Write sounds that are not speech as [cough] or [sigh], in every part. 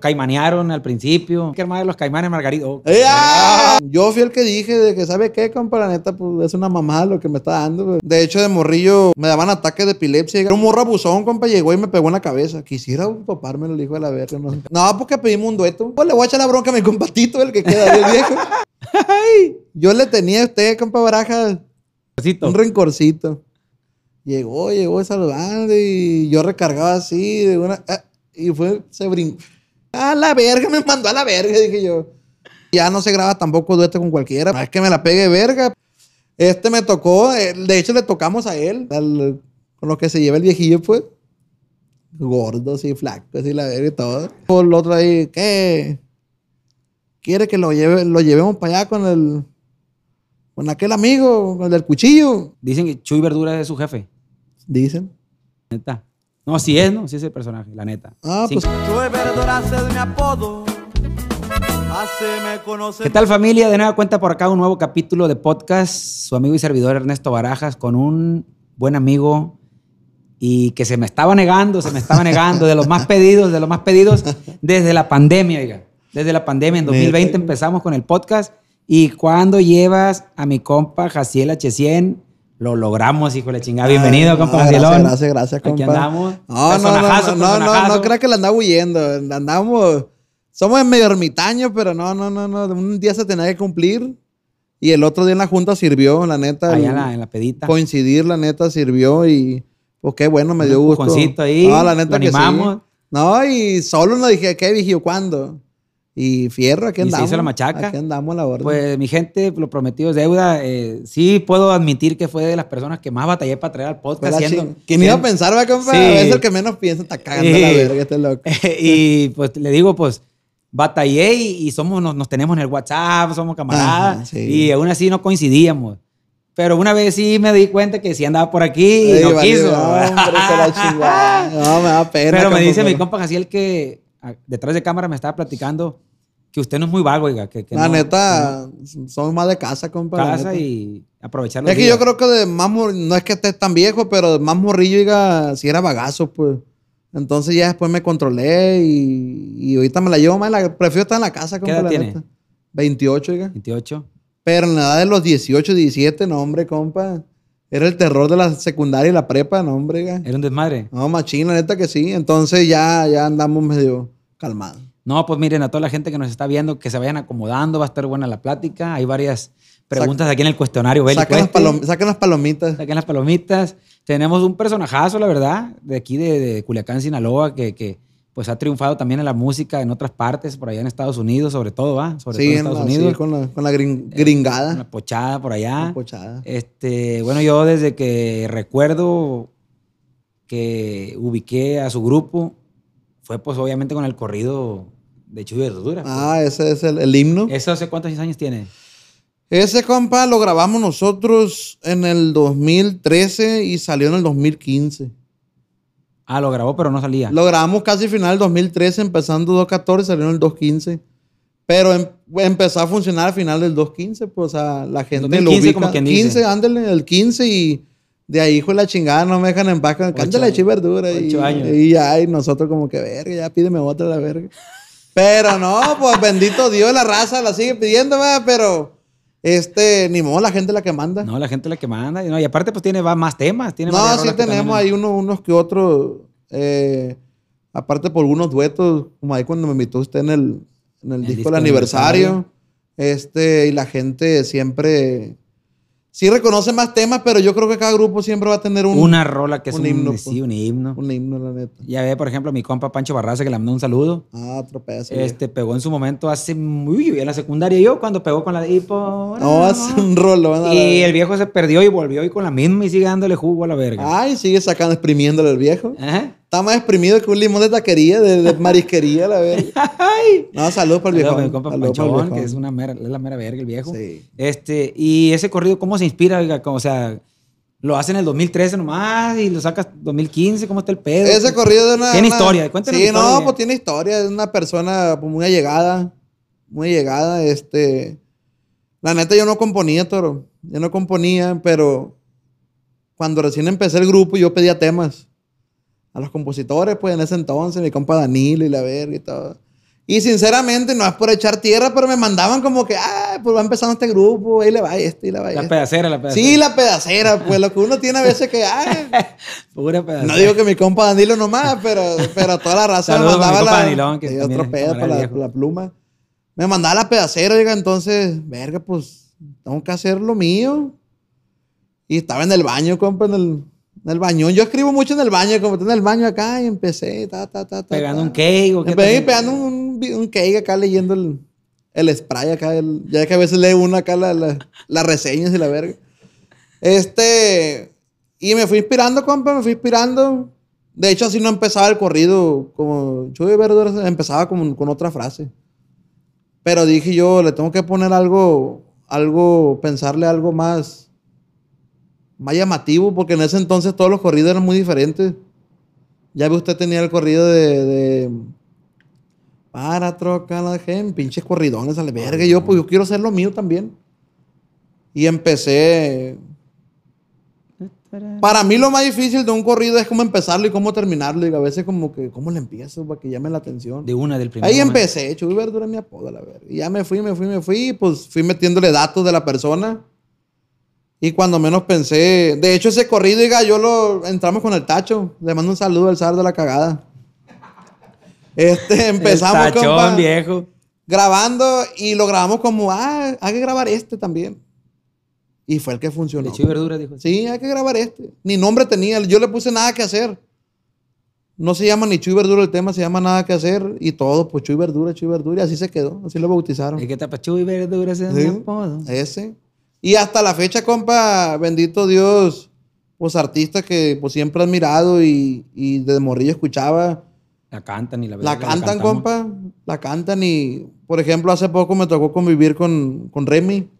Caimanearon al principio. ¿Qué hermano de los caimanes, Margarito? Yo fui el que dije de que, ¿sabe qué, compa? La neta, pues es una mamada lo que me está dando. De hecho, de morrillo me daban ataques de epilepsia. Era un morro abusón, compa, llegó y me pegó en la cabeza. Quisiera topármelo, el hijo de la verga. No, no porque pedimos un dueto. Pues le voy a echar la bronca a mi compatito, el que queda ahí, el viejo. Ay, yo le tenía a usted, compa Baraja, un rencorcito. Llegó, llegó saludando y yo recargaba así de una. ah, y fue, se brincó. A la verga, [laughs] me mandó a la verga, dije yo. Ya no se graba tampoco dueto con cualquiera. No es que me la pegue verga. Este me tocó, eh, de hecho le tocamos a él, al- con lo que se lleva el viejillo, pues. Gordo, así, flaco, así, la verga y todo. Por el otro ahí, ¿qué? ¿Quiere que lo, lleve, lo llevemos para allá con el. con aquel amigo, con el del cuchillo? Dicen que Chuy Verdura es su jefe. Dicen. Neta. No, sí es, ¿no? Sí es el personaje, la neta. Ah, Sí. pues. De mi apodo. Haceme conocer. ¿Qué tal familia? De nueva cuenta por acá un nuevo capítulo de podcast. Su amigo y servidor Ernesto Barajas con un buen amigo y que se me estaba negando, se me estaba negando de los más pedidos, de los más pedidos desde la pandemia, oiga. Desde la pandemia en 2020 Neta. empezamos con el podcast y cuando llevas a mi compa Jaciel H100 lo logramos, hijo de la chingada. Bienvenido, Ay, compa no. Gracias, gracias, gracias, Aquí compa. andamos. No, no, no, no, no, no, personajazo. no crea que la andaba huyendo. Andamos, somos medio ermitaños, pero no, no, no, no. Un día se tenía que cumplir y el otro día en la junta sirvió, la neta. Allá en la, en la pedita. Coincidir, la neta, sirvió y pues qué bueno, me Un dio gusto. ahí, No, la neta lo que sí. No, y solo nos dije, ¿qué vigío? ¿Cuándo? Y fierro, aquí Y se andamos. hizo la machaca. Aquí andamos a la orden. Pues mi gente, lo prometido es deuda. Eh, sí puedo admitir que fue de las personas que más batallé para traer al podcast. siendo- ¿Quién iba a pensar, va, compa? Sí. Veces el que menos piensa está cagando Sí. la verga, este loco. [laughs] y pues le digo, pues batallé y, y somos, nos, nos tenemos en el WhatsApp, somos camaradas. Ajá, sí. Y aún así no coincidíamos. Pero una vez sí me di cuenta que sí andaba por aquí y Ey, no vale, quiso. Hombre, la. [laughs] No, me da pena. Pero me dice mi compa Jaciel que ah, detrás de cámara me estaba platicando que usted no es muy vago, oiga. Que, que La no- neta, somos más de casa, compa. casa y aprovechar los Es que días. yo creo que de más no es que estés tan viejo, pero más morrillo, diga, si era bagazo, pues. Entonces ya después me controlé y, y ahorita me la llevo más. La, prefiero estar en la casa, compa, edad la tiene? neta. 28, oiga. 28. Pero en la edad de los 18, 17, no, hombre, compa. Era el terror de la secundaria y la prepa, no, hombre, oiga. Era un desmadre. No, machín, la neta que sí. Entonces ya, ya andamos medio calmados. No, pues miren, a toda la gente que nos está viendo, que se vayan acomodando, va a estar buena la plática. Hay varias preguntas aquí en el cuestionario. bélico Saquen las, este. palom- las palomitas. Saquen las palomitas. Tenemos un personajazo, la verdad, de aquí de, de Culiacán, Sinaloa, que, que, pues ha triunfado también en la música en otras partes, por allá en Estados Unidos, sobre todo, ¿va? Sobre Sí, todo en Estados la- Unidos. sí, con la, con la Una gringada. pochada por allá. Una pochada. Este, bueno, yo desde que recuerdo que ubiqué a su grupo, fue pues obviamente con el corrido de Chuy Verdura. pues. Ah, ese es el, el himno. ¿Eso hace cuántos años tiene? Ese compa lo grabamos nosotros en el 2013 y salió en el 2015. Ah, lo grabó, pero no salía. Lo grabamos casi final del 2013, empezando 2014, salió en el 2015. Pero em- empezó a funcionar al final del 2015, pues o sea, la gente 2015 lo ubica. como quien dice. 15, ándale, el 15 y de ahí, hijo de la chingada, no me dejan en paz. Cántale chi verdura. Y, años. y ya, y nosotros como que, verga, ya pídeme otra la verga. Pero no, pues bendito Dios, la raza la sigue pidiendo, ¿verdad? pero este, ni modo, la gente la que manda. No, la gente la que manda. Y, no, y aparte, pues tiene va más temas. Tiene No, sí tenemos ahí uno- unos que otros. eh, aparte por unos duetos, como ahí cuando me invitó usted en el, en el, disco del aniversario. Este, y la gente siempre. Sí reconoce más temas, pero yo creo que cada grupo siempre va a tener un, Una rola que es un un, himno, sí, pues. un himno. un himno, la neta. Ya ve, por ejemplo, mi compa Pancho Barraza, que le mandó un saludo. Ah, otro pedazo. Este pegó en su momento hace muy en la secundaria yo cuando pegó con la de hipo. No, es un a Y el viejo se perdió y volvió y con la misma y sigue dándole jugo a la verga. Ay, sigue sacando, exprimiéndole el viejo. Ajá. Está más exprimido que un limón de taquería, de, de marisquería, la verga. [laughs] No, salud para el viejo. Saludos a mi compa Panchón, que es, una mera, es la mera verga el viejo. Sí. Este, y ese corrido, ¿cómo se inspira? Oiga? O sea, lo hace en el 2013 nomás y lo sacas 2015, ¿cómo está el pedo? Ese corrido de una. Tiene una- historia, cuéntanos Sí, historia. no, pues tiene historia. Es una persona pues, muy allegada. Muy allegada. Este. La neta, yo no componía, toro. Yo no componía, pero cuando recién empecé el grupo, yo pedía temas a los compositores, pues en ese entonces, mi compa Danilo y la verga y todo. Y sinceramente, no es por echar tierra, pero me mandaban como que, ah, pues va empezando este grupo, ahí le va este, y le va La este. pedacera, la pedacera. Sí, la pedacera, pues lo que uno tiene a veces que, ay, [laughs] Pura pedacera. no digo que mi compa Danilo nomás, pero, pero toda la raza Saludos me mandaba la, Danilón, que también otro pedo para la, la pluma. Me mandaba la pedacera, oiga, entonces, verga, pues tengo que hacer lo mío. Y estaba en el baño, compa, en el, en el bañón. Yo escribo mucho en el baño, como en el baño acá, y empecé, ta, ta, ta, ta. Pegando ta. un cake o qué Empecé pegando un, un cake acá leyendo el, el spray acá. el- ya que a veces lee uno acá la- la- las reseñas y la verga. Este. Y me fui inspirando, compa, me fui inspirando. De hecho, así no empezaba el corrido como Chuy Verduras, empezaba como con otra frase. Pero dije yo, le tengo que poner algo, algo, pensarle algo más, más llamativo, porque en ese entonces todos los corridos eran muy diferentes. Ya ve usted tenía el corrido de, de para trocar la gente, pinches corridones a la verga. Yo, pues yo quiero hacer lo mío también. Y empecé. Para mí lo más difícil de un corrido es cómo empezarlo y cómo terminarlo. Y a veces como que, ¿cómo le empiezo para que llame la atención? De una del primer Ahí momento. empecé, Chuy Verdura mi apodo, la verga. Y ya me fui, me fui, me fui, pues fui metiéndole datos de la persona. Y cuando menos pensé, de hecho ese corrido, diga, yo lo entramos con el tacho. Le mando un saludo al zar de la cagada. Este, [laughs] empezamos El tachón, compa, viejo. grabando y lo grabamos como, ah, hay que grabar este también. Y fue el que funcionó. Leche y verdura, dijo. Sí, hay que grabar este. Ni nombre tenía. Yo le puse nada que hacer. No se llama ni Chuy Verdura el tema, se llama nada que hacer. Y todo, pues Chuy Verdura, Chuy Verdura. Y así se quedó. Así lo bautizaron. Es que tapa Chuy verdura ese es Sí. mi apodo. Ese. Y hasta la fecha, compa, bendito Dios, pues artistas que pues siempre he admirado y, y desde morrillo escuchaba. La cantan y la La cantan, compa. La cantan y, por ejemplo, hace poco me tocó convivir con, con Remy.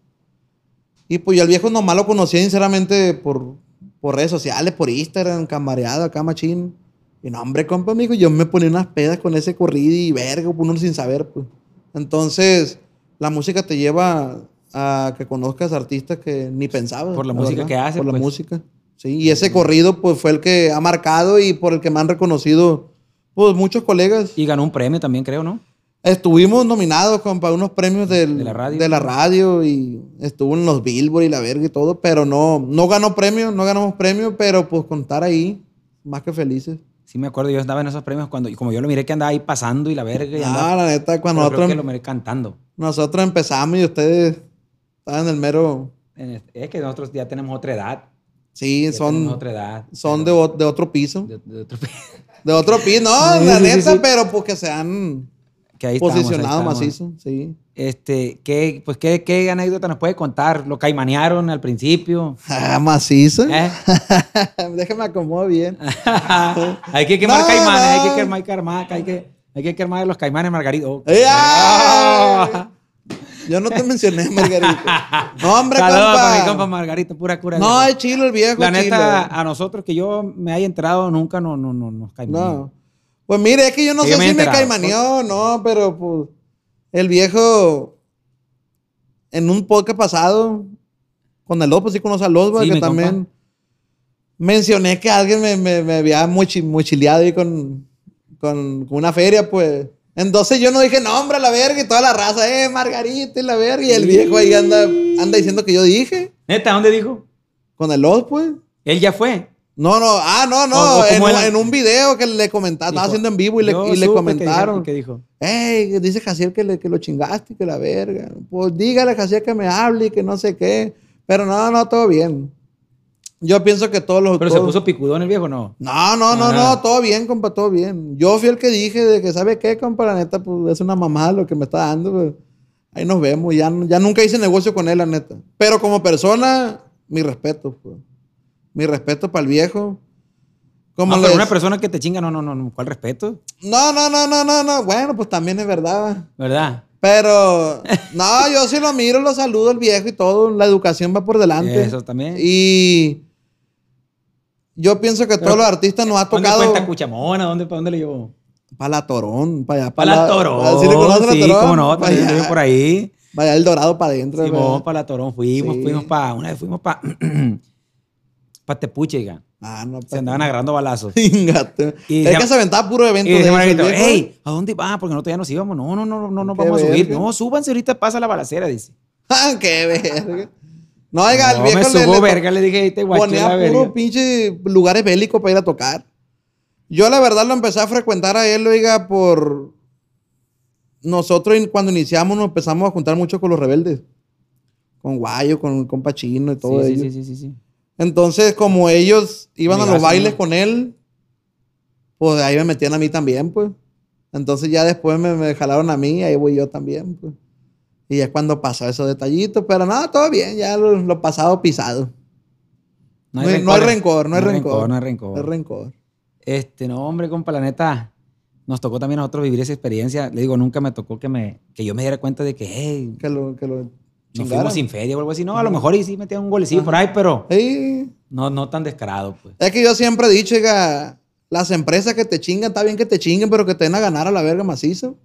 Y pues yo al viejo nomás lo conocía sinceramente por, por redes sociales, por Instagram, camareado acá machín. Y no, hombre, compa, amigo, yo me ponía unas pedas con ese corrido y verga, pues, uno sin saber, pues. Entonces, la música te lleva a que conozcas artistas que ni pensabas. Por la música que hace, Por la pues. música. Sí, y ese corrido, pues, fue el que ha marcado y por el que me han reconocido, pues, muchos colegas. Y ganó un premio también, creo, ¿no? Estuvimos nominados, compa, unos premios del- De la radio. de la radio y estuvo en los Billboard y la verga y todo, pero no, no ganó premio, no ganamos premio, pero pues contar ahí, más que felices. Sí, me acuerdo, yo estaba en esos premios cuando, y como yo lo miré que andaba ahí pasando y la verga y Ah, andaba. la neta, cuando pero creo nosotros, que lo miré cantando. nosotros empezamos y ustedes estaban en el mero. Es que nosotros ya tenemos otra edad. Sí, Ya son, otra edad. son de, o- de otro piso. de, de otro [laughs] De otro piso, no, la neta, pero pues que se han que ahí estamos, ahí posicionado estamos. macizo, sí. Este, ¿qué, pues, ¿qué, ¿qué anécdota nos puede contar? ¿Lo caimanearon al principio? [laughs] Ah, macizo. ¿Eh? [laughs] Déjame acomodar bien. hay que quemar No, caimanes, hay que no. quemar caimanes, hay que, hay que quemar los caimanes margaritos. ¡Ey, ay! Yo no te mencioné, Margarita. [laughs] No, hombre, Saludos compa. mi compa Margarito, pura cura. No, es chilo el viejo. La neta, chilo. a nosotros que yo me haya enterado nunca no, no, no, nos cae No. Pues mire, es que yo no sé yo me he si me caimaneó, no, pero pues el viejo en un podcast pasado con el López, sí conoce a López, Sí, que compa. también mencioné que alguien me, me, me había mochi- mochileado con, con, con una feria, pues. Entonces yo no dije, no, hombre, la verga, y toda la raza, eh, Margarita y la verga, y el viejo ahí anda, anda diciendo que yo dije, ¿Neta? ¿Dónde dijo? con el López, pues. Él ya fue. No, no, ah, no, no, en, un- en un video que le comentaba, estaba haciendo en vivo y le, y le comentaron. que dijo? Ey, dice Jaciel que, le- que lo chingaste, que la verga. Pues dígale a Jaciel que me hable y que no sé qué. Pero no, no, todo bien. Yo pienso que todos los. Pero se todos- puso picudón el viejo, ¿no? No, no, no, Ah. no, todo bien, compa, todo bien. Yo fui el que dije de que, ¿sabe qué, compa? La neta, pues es una mamá lo que me está dando. pues, ahí nos vemos. Ya, ya nunca hice negocio con él, la neta. Pero como persona, mi respeto, pues. Mi respeto para el viejo. Como No, pero una persona que te chinga, no, no, no, no. ¿Cuál respeto? No, no, no, no, no, no. Bueno, pues también es verdad. ¿Verdad? Pero, [laughs] no, yo sí lo miro, lo saludo al viejo y todo. La educación va por delante. Eso también. Y yo pienso que todos los artistas nos ha ¿Dónde tocado cuenta Cuchamona? ¿Dónde, ¿Para dónde le llevó? para la Torón, para allá. Para la Torón. ¿Sí le conoces sí, la Torón? cómo no, Para allá, por ahí. para allá el Dorado para adentro. Simón, para la Torón fuimos, Sí. fuimos para, una vez fuimos para, [clears throat] para Tepuche, oiga. Ah, no, Se andaban agarrando balazos. [laughs] Y es que se aventaba puro evento Y hey, ¿a dónde va? Porque nosotros ya nos íbamos. No, no, no, no, no vamos a subir. No, súbanse, ahorita pasa la balacera, dice. [laughs] Ah, qué verga. No, oiga, el viejo me le- subo le- verga, le dije, te ponía la puro pinche lugares bélicos para ir a tocar. Yo la verdad lo empecé a frecuentar a él, oiga, por... Nosotros cuando iniciamos nos empezamos a juntar mucho con los rebeldes. Con Guayo, con, con Pachino y todo Sí, ello. sí, sí, sí, sí. Entonces, como ellos iban a los bailes con él, pues ahí me metían a mí también, pues. Entonces ya después me, me jalaron a mí, ahí voy yo también, pues. Y es cuando pasó esos detallitos, pero nada, todo bien, ya lo, lo pasado pisado. No hay, no hay rencor, no hay rencor. No hay rencor. No hay rencor. Este, no, hombre, compa, la neta, nos tocó también a nosotros vivir esa experiencia. Le digo, nunca me tocó que, me, que yo me diera cuenta de que, hey, Que lo, que lo nos fuimos sin feria o algo así. No, a lo mejor y sí metían un golecillo por ahí, pero Sí. no, no tan descarado, pues. Es que yo siempre he dicho, oiga, las empresas que te chingan, está bien que te chinguen, pero que te den a ganar a la verga macizo.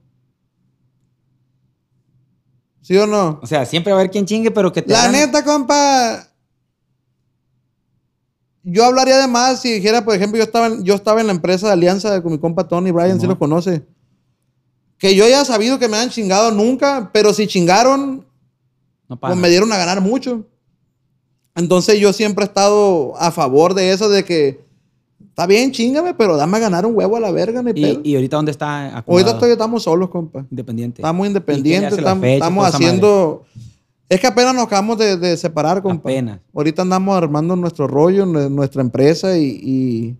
¿Sí o no? O sea, siempre va a haber quien chingue, pero que te La hagan- neta, compa. Yo hablaría de más si dijera, por ejemplo, yo estaba, en- yo estaba en la empresa de alianza con mi compa Tony Bryan, si lo conoce. Que yo haya sabido que me han chingado nunca, pero si chingaron, No pues me dieron a ganar mucho. Entonces yo siempre he estado a favor de eso, de que está bien, chingame, pero dame a ganar un huevo a la verga, ni. ¿Y, y ahorita dónde está Ahorita estoy- estamos solos, compa. independiente. Estamos ¿Y independientes, estamos, fecha haciendo... Es que apenas nos acabamos de, de separar, compa. Apenas. Ahorita andamos armando nuestro rollo, nue- nuestra empresa y, y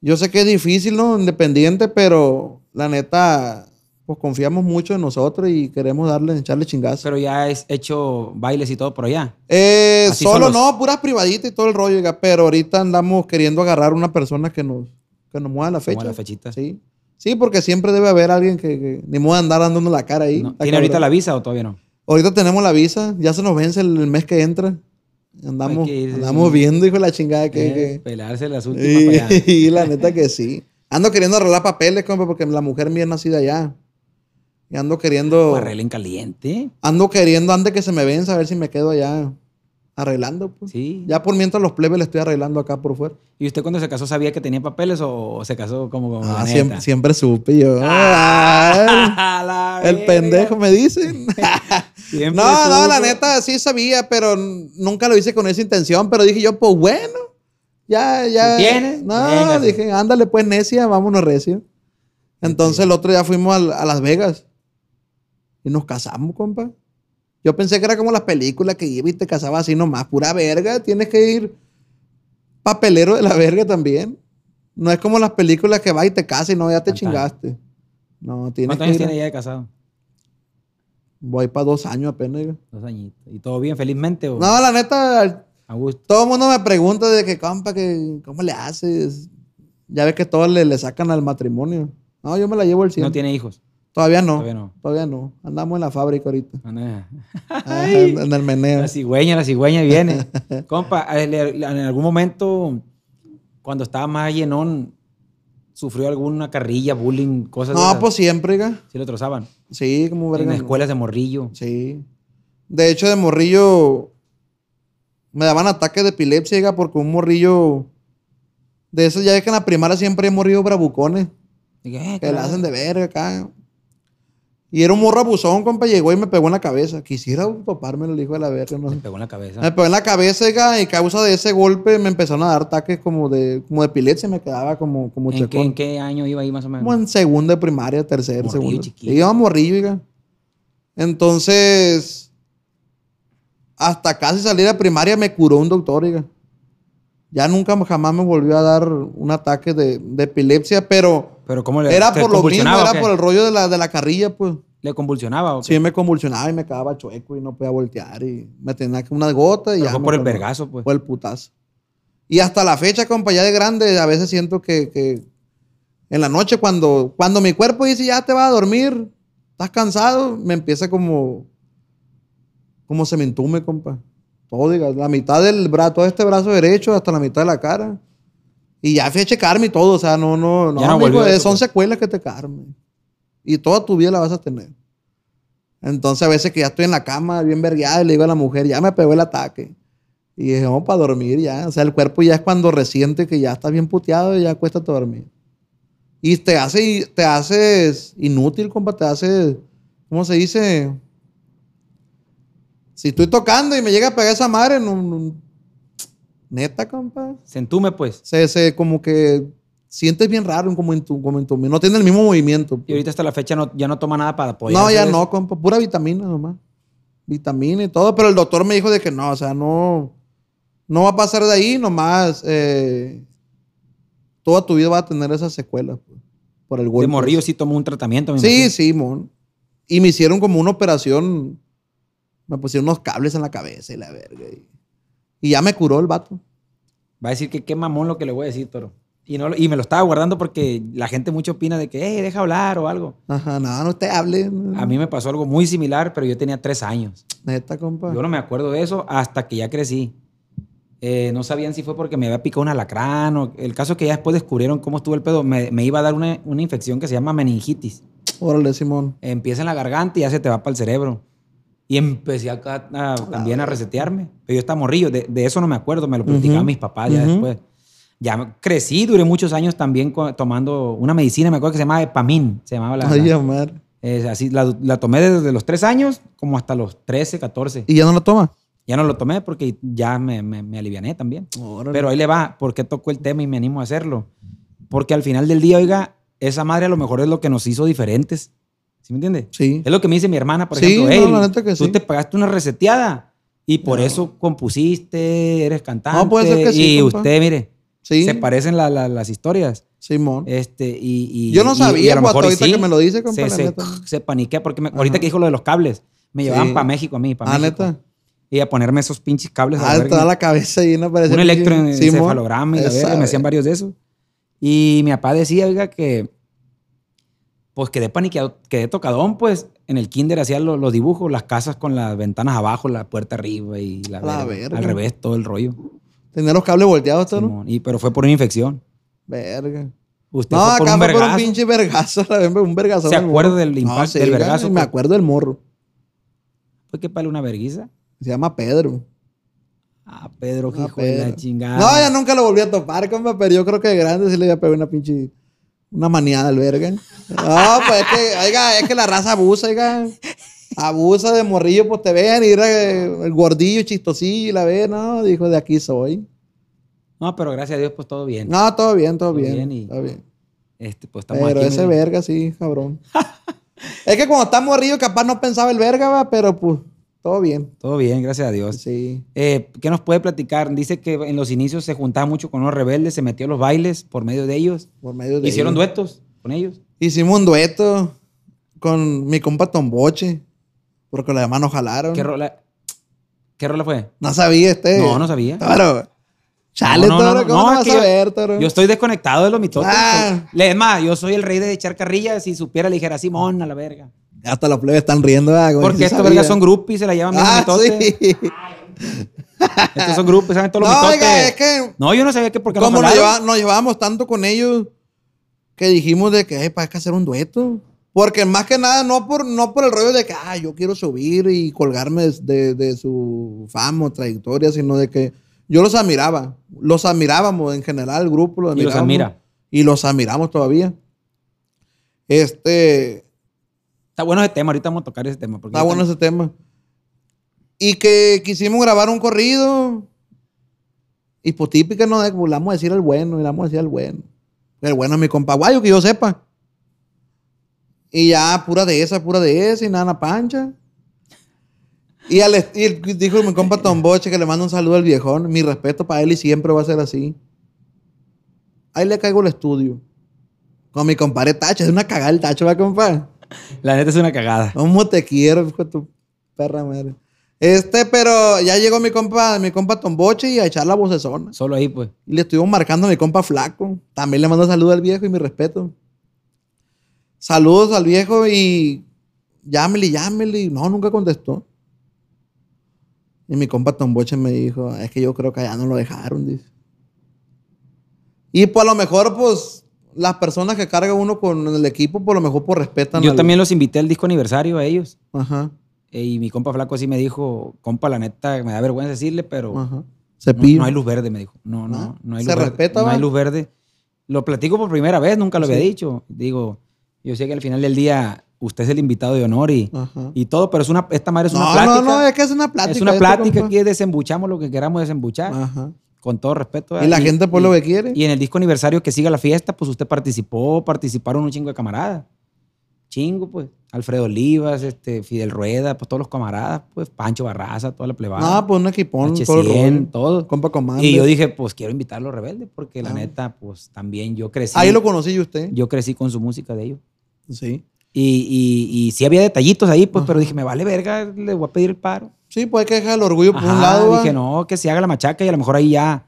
yo sé que es difícil, ¿no? Independiente, pero la neta, pues confiamos mucho en nosotros y queremos darle, echarle chingazo. Pero ya es hecho bailes y todo por allá. Eh, solo no, puras privaditas y todo el rollo, pero ahorita andamos queriendo agarrar una persona que nos, que nos mueva la fecha. Mueva la fechita. Sí. Sí, porque siempre debe haber alguien que, que ni modo de andar dándonos la cara ahí. No, ¿Tiene ahorita la visa o todavía no? Ahorita tenemos la visa, ya se nos vence el, el mes que entra. Andamos, Hay que ir, andamos sí. viendo, hijo de la chingada, que... Eh, que- Pelarse las últimas y, para allá. y la neta que sí. Ando queriendo arreglar papeles, compa, porque la mujer mía es nacida allá. Y ando queriendo... Arreglen caliente. Ando queriendo antes que se me venza, a ver si me quedo allá arreglando. Pues. Sí. Ya por mientras los plebes le estoy arreglando acá por fuera. ¿Y usted cuando se casó sabía que tenía papeles o se casó como la Ah, siempre, siempre supe yo. Ah, la el verga. pendejo me dicen. [laughs] No, no, la neta sí sabía, pero nunca lo hice con esa intención. Pero dije yo, pues bueno, ya, ya. ¿Si tienes? No, Véngase. dije, ándale pues necia, vámonos recio. Entonces el otro día fuimos al- a, Las Vegas y nos casamos, compa. Yo pensé que era como las películas que iba y te casabas así nomás, pura verga. Tienes que ir papelero de la verga también. No es como las películas que vas y te casas y no, ya te Fantasma. chingaste. No, tienes ¿Cuántos que años ir. tiene ya de casado? Voy para dos años apenas. oiga. Dos añitos. ¿Y todo bien, felizmente? O No, la neta, A gusto. todo el mundo me pregunta de que, compa, que, ¿cómo le haces? Ya ves que todos le, le sacan al matrimonio. No, yo me la llevo el 100. No tiene hijos. Todavía no. Todavía no. Todavía no. Andamos en la fábrica ahorita. Ah, [laughs] en el meneo. La cigüeña, la cigüeña viene. [laughs] Compa, eh, en algún momento, cuando estaba más llenón, sufrió alguna carrilla, bullying, cosas No, esas? pues siempre, oiga. Sí lo trozaban. Sí, como verga. En escuelas de morrillo. Sí. De hecho, de morrillo me daban ataques de epilepsia, oiga, porque un morrillo de esos, ya ves que en la primaria siempre hay morrillos bravucones. Dije, eh, Que la claro. hacen de verga acá. Y era un morro abusón, compa, llegó y me pegó en la cabeza. Quisiera topármelo, el hijo de la verga, no Me pegó en la cabeza. Me pegó en la cabeza, y a causa de ese golpe me empezaron a dar ataques como de, como de epilepsia, me quedaba como, como ¿En qué, en qué año iba ahí más o menos? Como en segundo de primaria, tercero, Morrillo segundo. chiquito. Y yo morrillo, oiga. Entonces, hasta casi salir de primaria me curó un doctor, oiga. Ya nunca jamás me volvió a dar un ataque de, de epilepsia, pero Pero ¿cómo le era por lo mismo, era por el rollo de la, de la carrilla, pues. ¿Le convulsionaba o qué? Sí, me convulsionaba y me quedaba chueco y no podía voltear y me tenía que unas gotas y Pero ya. fue por el vergazo, pues. Fue el putazo. Y hasta la fecha, compa, ya de grande, a veces siento que, que en la noche cuando, cuando mi cuerpo dice ya te vas a dormir, estás cansado, me empieza como, como se me entume, compa. Todo, diga, la mitad del brazo, todo este brazo derecho hasta la mitad de la cara. Y ya fui a checarme y todo, o sea, no, no, no, eso, son pues. secuelas que te carmen. Y toda tu vida la vas a tener. Entonces, a veces que ya estoy en la cama, bien vergueada, y le digo a la mujer, ya me pegó el ataque. Y dije, vamos para dormir ya. O sea, el cuerpo ya es cuando resiente que ya estás bien puteado y ya cuesta dormir. Y te hace, te haces inútil, compa, te hace, ¿cómo se dice? Si estoy tocando y me llega a pegar esa madre, no, no- neta, compa. Se entume, pues. Se, se como que sientes bien raro como en tu, como en tu, no tiene el mismo movimiento. Y ahorita hasta la fecha no, ya no toma nada para poder. No, ya no, compa, pura vitamina nomás. Vitamina y todo, pero el doctor me dijo de que no, o sea, no, no va a pasar de ahí, nomás eh, toda tu vida va a tener esas secuelas pues, por el golpe. De morrillo sí tomó un tratamiento. me Sí, imagino. sí, mon. Y me hicieron como una operación, me pusieron unos cables en la cabeza y la verga. Y, ya me curó el vato. Va a decir que qué mamón lo que le voy a decir, Toro. Y, no, y me lo estaba guardando porque la gente mucho opina de que, hey, deja hablar o algo. Ajá, no, no te hable. A mí me pasó algo muy similar, pero yo tenía tres años. Neta, compa. Yo no me acuerdo de eso hasta que ya crecí. Eh, no sabían si fue porque me había picado un alacrán o el caso es que ya después descubrieron cómo estuvo el pedo. Me, me iba a dar una, una infección que se llama meningitis. Órale, Simón. Empieza en la garganta y ya se te va para el cerebro. Y empecé acá a- también a resetearme. Pero yo estaba morrillo. De, de eso no me acuerdo. Me lo platicaban Ujú. mis papás ya Ujú. después. Ya crecí, duré muchos años también tomando una medicina. Me acuerdo que se llamaba Epamin. Se llamaba la... Ay, la- eh, así, la, la tomé desde los tres años como hasta los 13, 14. ¿Y ya no lo toma? Ya no lo tomé porque ya me, me, me aliviané también. Órale. Pero ahí le va, ¿por qué tocó el tema y me animo a hacerlo? Porque al final del día, oiga, esa madre a lo mejor es lo que nos hizo diferentes. ¿Sí me entiende? Sí. Es lo que me dice mi hermana, por Sí, ejemplo. no, "Ey, la neta que tú sí. te pagaste una reseteada y por eso compusiste, eres cantante. No, puede ser que sí, Y compa. usted, mire, Sí. se parecen la- la- las historias. Simón. Este, y, y- Yo no y- sabía, y a lo mejor y ahorita sí, que me lo dice, compa, se, se, se paniquea porque me- ahorita que dijo lo de los cables, me llevaban para México a mí, para ah, México. neta. Y a ponerme esos pinches cables. Ah, toda la cabeza llena parece. un electroencefalograma y la verga, me hacían varios de esos. Y mi papá decía, oiga, que pues quedé paniqueado, quedé tocadón, pues en el kinder hacía lo- los, dibujos, las casas con las ventanas abajo, la puerta arriba y la, La verga. verga. al revés, todo el rollo. Tenía los cables volteados, todo, ¿no? Y, pero fue por una infección. Verga. Usted No, fue por acá un fue por un pinche vergazo, [laughs] un vergazo. ¿Se acuerda del impacto, del vergazo, Me acuerdo del morro. Fue que pale una verguiza. Se llama Pedro. Ah, Pedro, Ah, hijo de la chingada. No, ya nunca lo volví a topar, compa, pero yo creo que de grande sí le iba a pegar una pinche. Una maniada al verga. No, pues es que, oiga, es que la raza abusa, oiga. Abusa de morrillo, pues te ven y era el gordillo chistosillo y la ve, no, dijo, de aquí soy. No, pero gracias a Dios, pues todo bien. No, todo bien, todo, Todo bien. bien y- Todo bien. Este, pues estamos Pero aquí. ese verga, sí, cabrón. es que cuando está morrillo, capaz no pensaba el verga, va, pero pues, todo bien. Todo bien, gracias a Dios. Sí. Eh, ¿Qué nos puede platicar? Dice que en los inicios se juntaba mucho con los rebeldes, se metió a los bailes por medio de ellos. Por medio de Hicieron ellos. duetos con ellos. Hicimos un dueto con mi compa Tomboche, porque los demás nos jalaron. ¿Qué rola, ¿Qué rola fue? No sabía este. No, no sabía. Toro. Chale, No, no, Toro, no, ¿cómo vas a ver, Toro? Yo estoy desconectado de los mitotes. Ah. Es más, yo soy el rey de echar carrillas. Si supiera, le dijera Simón a la verga. Hasta los plebes están riendo, ah, güey, Porque sí estos vergas son groupies, se la llevan bien Ah, sí. Estos son groupies, saben todos los No, mitotes. oiga, es que No, yo no sabía que por qué como nos, lleva- nos llevábamos tanto con ellos que dijimos de que "Ey, pa, hay que hacer un dueto. Porque más que nada, no por, no por el rollo de que ah, yo quiero subir y colgarme de, de- de su fama o trayectoria, sino de que yo los admiraba. Los admirábamos en general, el grupo. Los Y los admirábamos. admira. Y los admiramos todavía. Este. Está bueno ese tema, ahorita vamos a tocar ese tema. Porque Está bueno también- ese tema. Y que quisimos grabar un corrido. Y pues típica, ¿no? Pues, le vamos a decir al bueno, y le vamos a decir al bueno. El bueno es mi compa guayo, que yo sepa. Y ya, pura de esa, pura de esa, y nada, na pancha. Y, al y dijo mi compa Tomboche que le manda un saludo al viejón. Mi respeto para él y siempre va a ser así. Ahí le caigo el estudio. Con mi compadre Tacho. Es una cagada el Tacho, ¿va, compa? La neta es una cagada. ¿Cómo te quiero, hijo de tu perra madre? Este, pero ya llegó mi compa, mi compa Tomboche y a echar la vocesona. Solo ahí, pues. Y le estuvimos marcando a mi compa Flaco. También le mando saludos al viejo y mi respeto. Saludos al viejo y llámele, llámele. No, nunca contestó. Y mi compa Tomboche me dijo, es que yo creo que allá no lo dejaron, dice. Y pues a lo mejor, pues, las personas que carga uno con el equipo, por lo mejor, pues respetan. Yo al- también los invité al disco aniversario a ellos. Ajá, Eh, Y mi compa flaco así me dijo, compa, la neta, me da vergüenza decirle, pero ajá. Cepillo. No, no hay luz verde, me dijo. No, no, ¿No? no hay ¿Se luz verde. respeta, No hay luz verde. Lo platico por primera vez, nunca lo había Sí. dicho. Digo, yo sé que al final del día usted es el invitado de honor y, y todo, pero es una, esta madre es una no, plática. no, no, es que es una plática. es una plática desembuchamos lo que queramos desembuchar, Ajá. Con todo respeto. Y la gente por lo que quiere. Y en el disco aniversario que siga la fiesta, pues usted participó, participaron un chingo de camaradas. Chingo, pues. Alfredo Olivas, este, Fidel Rueda, pues todos los camaradas, pues Pancho Barraza, toda la plebada. No, pues un equipón. H100, todo. Compa Commander. Y yo dije, pues quiero invitarlo a Rebelde, porque la Ah. neta, pues también yo crecí. Ahí lo conocí yo usted. Yo crecí con su música de ellos. Sí. Y, y, y sí había detallitos ahí, pues, Ajá. pero dije, me vale verga, le voy a pedir el paro. Sí, pues hay que dejar el orgullo por un lado. va. dije, no, que se haga la machaca y a lo mejor ahí ya,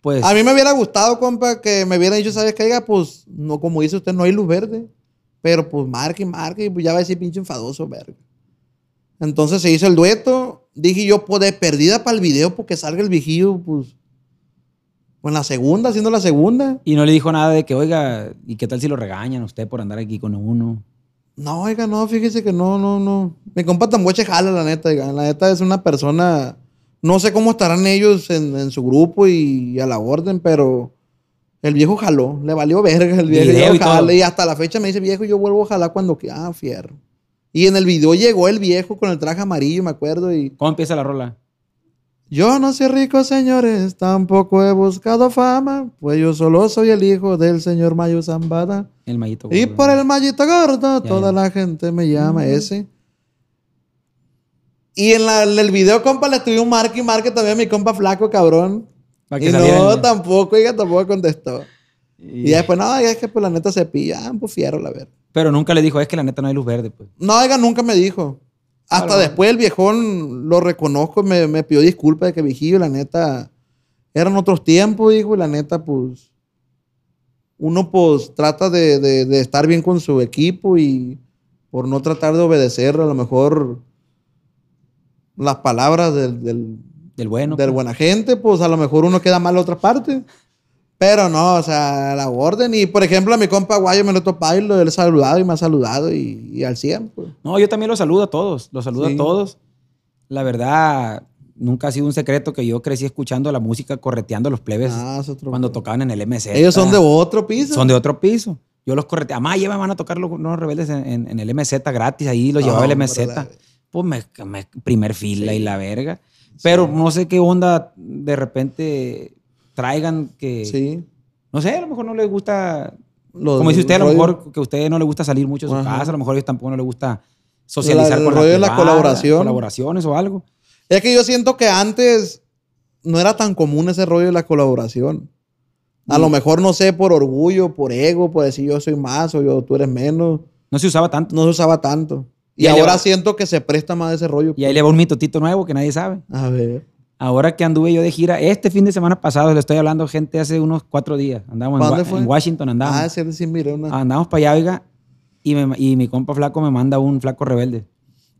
pues. A mí me hubiera gustado, compa, que me hubiera dicho, ¿sabes qué? Oiga, pues, no, como dice usted, no hay luz verde. Pero pues marque marque, y pues ya va a decir pinche enfadoso, verga. Entonces se hizo el dueto. Dije yo, pues de perdida para el video, porque salga el viejillo, pues. Pues en la segunda, haciendo la segunda. Y no le dijo nada de que, oiga, ¿y qué tal si lo regañan a usted por andar aquí con uno? No, oiga, no, fíjese que no, no, no. Mi compa Tamboche jala, la neta, oiga. La neta es una persona. No sé cómo estarán ellos en, en su grupo y, a la orden, pero el viejo jaló. Le valió verga el viejo. Video y y hasta la fecha me dice, viejo, yo vuelvo a jalar cuando quiera. Ah, fierro. Y en el video llegó el viejo con el traje amarillo, me acuerdo, y ¿Cómo empieza la rola? Yo no soy rico, señores, tampoco he buscado fama, pues yo solo soy el hijo del señor Mayo Zambada. El mallito. Y gordo. por el mallito gordo, Ya, toda ya. la gente me llama ese. Y en, la- en el video, compa, le estuve un marque y marque también a mi compa flaco, cabrón. Y no, tampoco, oiga, tampoco contestó. Y- Y después, no, es que pues la neta se pilla, ah, pues fierro, la verdad. Pero nunca le dijo, es que la neta no hay luz verde, pues. No, oiga, nunca me dijo. Hasta Claro. después el viejón lo reconozco, me, me pidió disculpas de que vigilio, la neta, eran otros tiempos, dijo, y la neta, pues, uno pues trata de, de- de estar bien con su equipo y por no tratar de obedecer a lo mejor las palabras del, del, Del bueno. del pues. buena gente, pues a lo mejor uno queda mal a otra parte. Pero no, o sea, la orden. Y por ejemplo, a mi compa Guayo me lo he topado y lo he saludado y me ha saludado y, y al 100, pues. No, yo también los saludo a todos. Los saludo Sí. a todos. La verdad, nunca ha sido un secreto que yo crecí escuchando la música correteando a los plebes Ah, cuando tocaban en el MC. Ellos son de otro piso. Son de otro piso. Yo los correteaba. Amá, ya me van a tocar los nuevos rebeldes en, en- en el MZ gratis. Ahí los llevaba el MZ. la- Pues me, me- primer fila y la verga. Pero no sé qué onda de repente traigan que... Sí. No sé, a lo mejor no les gusta... Lo- como dice usted, a lo rollo- mejor que a usted no le gusta salir mucho de su Ajá. casa. A lo mejor a ellos tampoco no les gusta socializar el con rollo de la privada, colaboración. Colaboraciones o algo. Es que yo siento que antes no era tan común ese rollo de la colaboración. A Mm. lo mejor, no sé, por orgullo, por ego, por decir yo soy más o yo, tú eres menos. No se usaba tanto. No se usaba tanto. Y, Y ahora siento que se presta más ese rollo. Y ahí le va un mitotito nuevo que nadie sabe. A ver. Ahora que anduve yo de gira, este fin de semana pasado, le estoy hablando gente hace unos cuatro días. Andamos en, en Washington, andamos. Ah, sí, sí, mira una. Andamos para allá, oiga, y, me- y mi compa flaco me manda un flaco rebelde.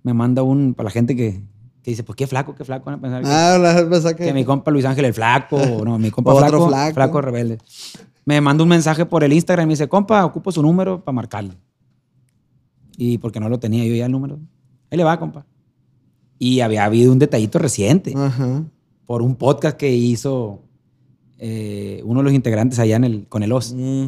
Me manda un, para la gente que, que dice, pues qué flaco, qué flaco. Van a pensar que, Ah, la pensaba que, que mi compa Luis Ángel el flaco, o no, mi compa Otro flaco, flaco. flaco. rebelde. Me manda un mensaje por el Instagram y me dice, compa, ocupo su número para marcarle. Y porque no lo tenía yo ya el número. Ahí le va, compa. Y había habido un detallito reciente Ajá. por un podcast que hizo eh, uno de los integrantes allá en el, con el OS. Mm.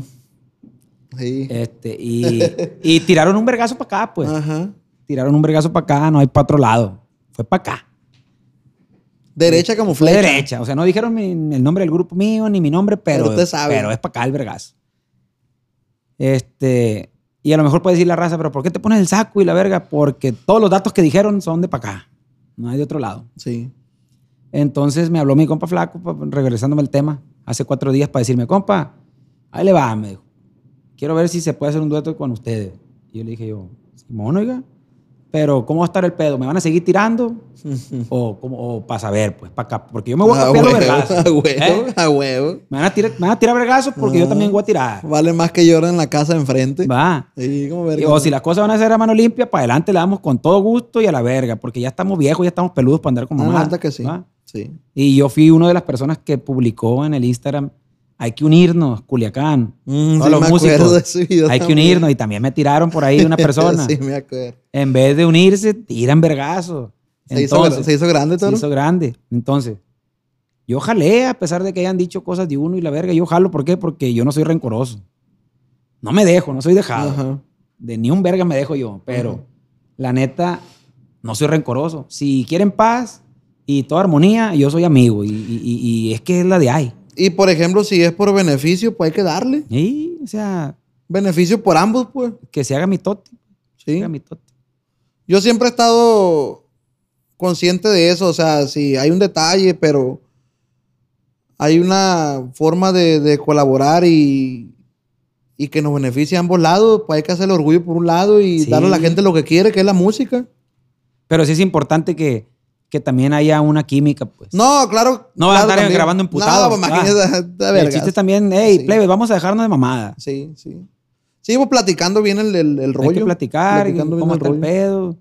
Sí. Este, y, [laughs] y tiraron un vergazo para acá, pues. Ajá. Tiraron un vergazo para acá, no hay para otro lado. Fue para acá. Derecha como flecha. derecha. O sea, no dijeron mi- el nombre del grupo mío ni mi nombre, pero, Pero usted sabe. pero es para acá el vergazo. Este, y a lo mejor puede decir la raza, pero ¿por qué te pones el saco y la verga? Porque todos los datos que dijeron son de para acá. No hay de otro lado. Sí. Entonces me habló mi compa flaco, regresándome el tema, hace cuatro días para decirme, compa, ahí le va, me dijo. Quiero ver si se puede hacer un dueto con ustedes. Y yo le dije yo, Simón, oiga, pero ¿cómo va a estar el pedo? ¿Me van a seguir tirando? [laughs] o, o para saber, pues, para acá. Porque yo me voy a A copiar los vergazos. a huevo, ¿eh? a huevo. Me van a tirar, me van a tirar vergazos porque yo Ah. también voy a tirar. Vale más que llorar en la casa de enfrente. Va. Sí, como Y- verga. O si las cosas van a ser a mano limpia, para adelante le damos con todo gusto y a la verga, porque ya estamos viejos, ya estamos peludos para andar Ah, la más. neta que sí. Sí. Y yo fui una de las personas que publicó en el Instagram, hay que unirnos, Culiacán. Mm, Todos sí los me músicos. de ese video Hay que también. unirnos. Y también me tiraron por ahí una [laughs] persona. sí, me acuerdo. En vez de unirse, tiran vergazos. Se se hizo grande, se todo. hizo grande. Entonces, Yo jalé, a pesar de que hayan dicho cosas de uno y la verga. Yo jalo, ¿por qué? Porque yo no soy rencoroso. No me dejo, no soy dejado. Ajá. De ni un verga me dejo yo. Pero, Ajá. la neta, no soy rencoroso. Si quieren paz y toda armonía, yo soy amigo. Y, y- y- y es que es la de ahí. Y por ejemplo, si es por beneficio, pues hay que darle. Y, o sea, Beneficio por ambos, pues. que se haga mi tote. Se Sí. haga mi tote. Yo siempre he estado consciente de eso. O sea, si hay un detalle, pero hay una forma de, de colaborar y, y que nos beneficie a ambos lados, pues hay que hacer el orgullo por un lado y Sí. darle a la gente lo que quiere, que es la música. Pero sí es importante que, que también haya una química, pues. No, claro. No vas a claro, estar también. grabando emputado, No, pues imagínate, [laughs] de el chiste también, hey, Sí. plebe, vamos a dejarnos de mamada. Sí, sí. Sí, pues platicando bien el, el, el rollo. Hay que platicar, Platicando bien cómo está el rollo. pedo.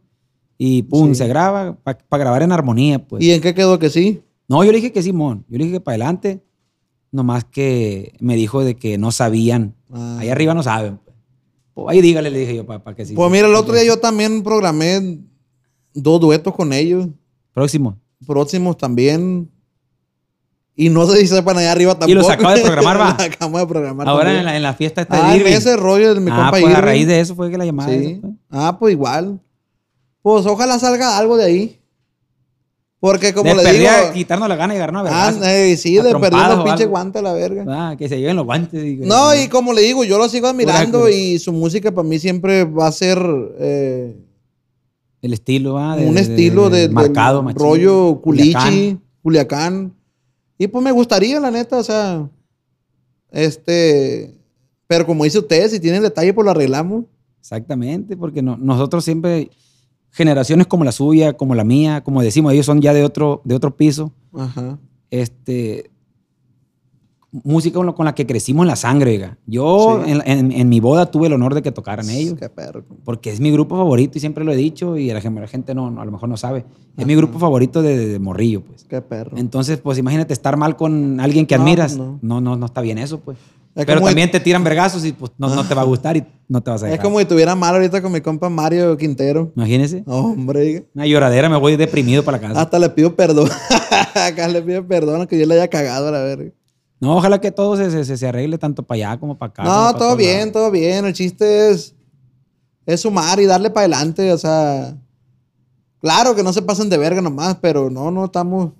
Y pum, Sí. se graba para grabar en armonía, pues. ¿Y en qué quedó que sí? No, yo le dije que Simón. Yo le dije que para adelante. Nomás que me dijo de que no sabían. Ah. Ahí arriba no saben. Pues. Pues ahí dígale, le dije yo, para que sí. Pues mira, el otro día yo también programé dos duetos con ellos. Próximo. Próximos también. Y no sé si sepan allá arriba tampoco. Y los acaba de programar, [laughs] va. Los acabamos de programar. Ahora en la, en la fiesta está Ah, Irving. ese rollo de mi ah, compa pues a raíz de eso fue que la llamada. Sí. pues. Ah, pues igual. Pues ojalá salga algo de ahí. Porque como de le digo. quitarnos la gana y agarrarnos a Ah, eh, sí, de perdiendo trompadas o pinche algo. guante a la verga. Ah, que se lleven los guantes. No, y como le digo, yo lo sigo admirando Pura- y su música para mí siempre va a ser eh, El estilo, ah, de- un de- estilo de, marcado, machín. rollo culichi, Culiacán. Culiacán. Y pues me gustaría, la neta, o sea, este, pero como dice usted, si tienen detalle, pues lo arreglamos. Exactamente, porque no- nosotros siempre, generaciones como la suya, como la mía, como decimos, ellos son ya de otro, de otro piso, Ajá. este, música con, la- con la que crecimos en la sangre, oiga. Yo Sí. en, en- en mi boda tuve el honor de que tocaran ellos, Qué perro. porque es mi grupo favorito y siempre lo he dicho y la, la gente no, no, a lo mejor no sabe. Es mi grupo favorito de, de morrillo, pues. Qué perro. Entonces, pues imagínate estar mal con alguien que No, admiras. no. No, no, no, está bien eso, pues. Es Pero también te tiran vergazos y pues no, no te va a [laughs] gustar y no te vas a Es dejar. como si tuviera mal ahorita con mi compa Mario Quintero. Imagínese. Hombre, Una lloradera, me voy deprimido para la casa. hasta le pido perdón. [laughs] Acá le pido perdón que yo le haya cagado a la verga. No, ojalá que todo se, se- se- arregle tanto para allá como para acá. No, para todo bien, lados. todo bien. El chiste es, es sumar y darle para adelante. O sea, claro que no se pasen de verga nomás, pero no, no, estamos,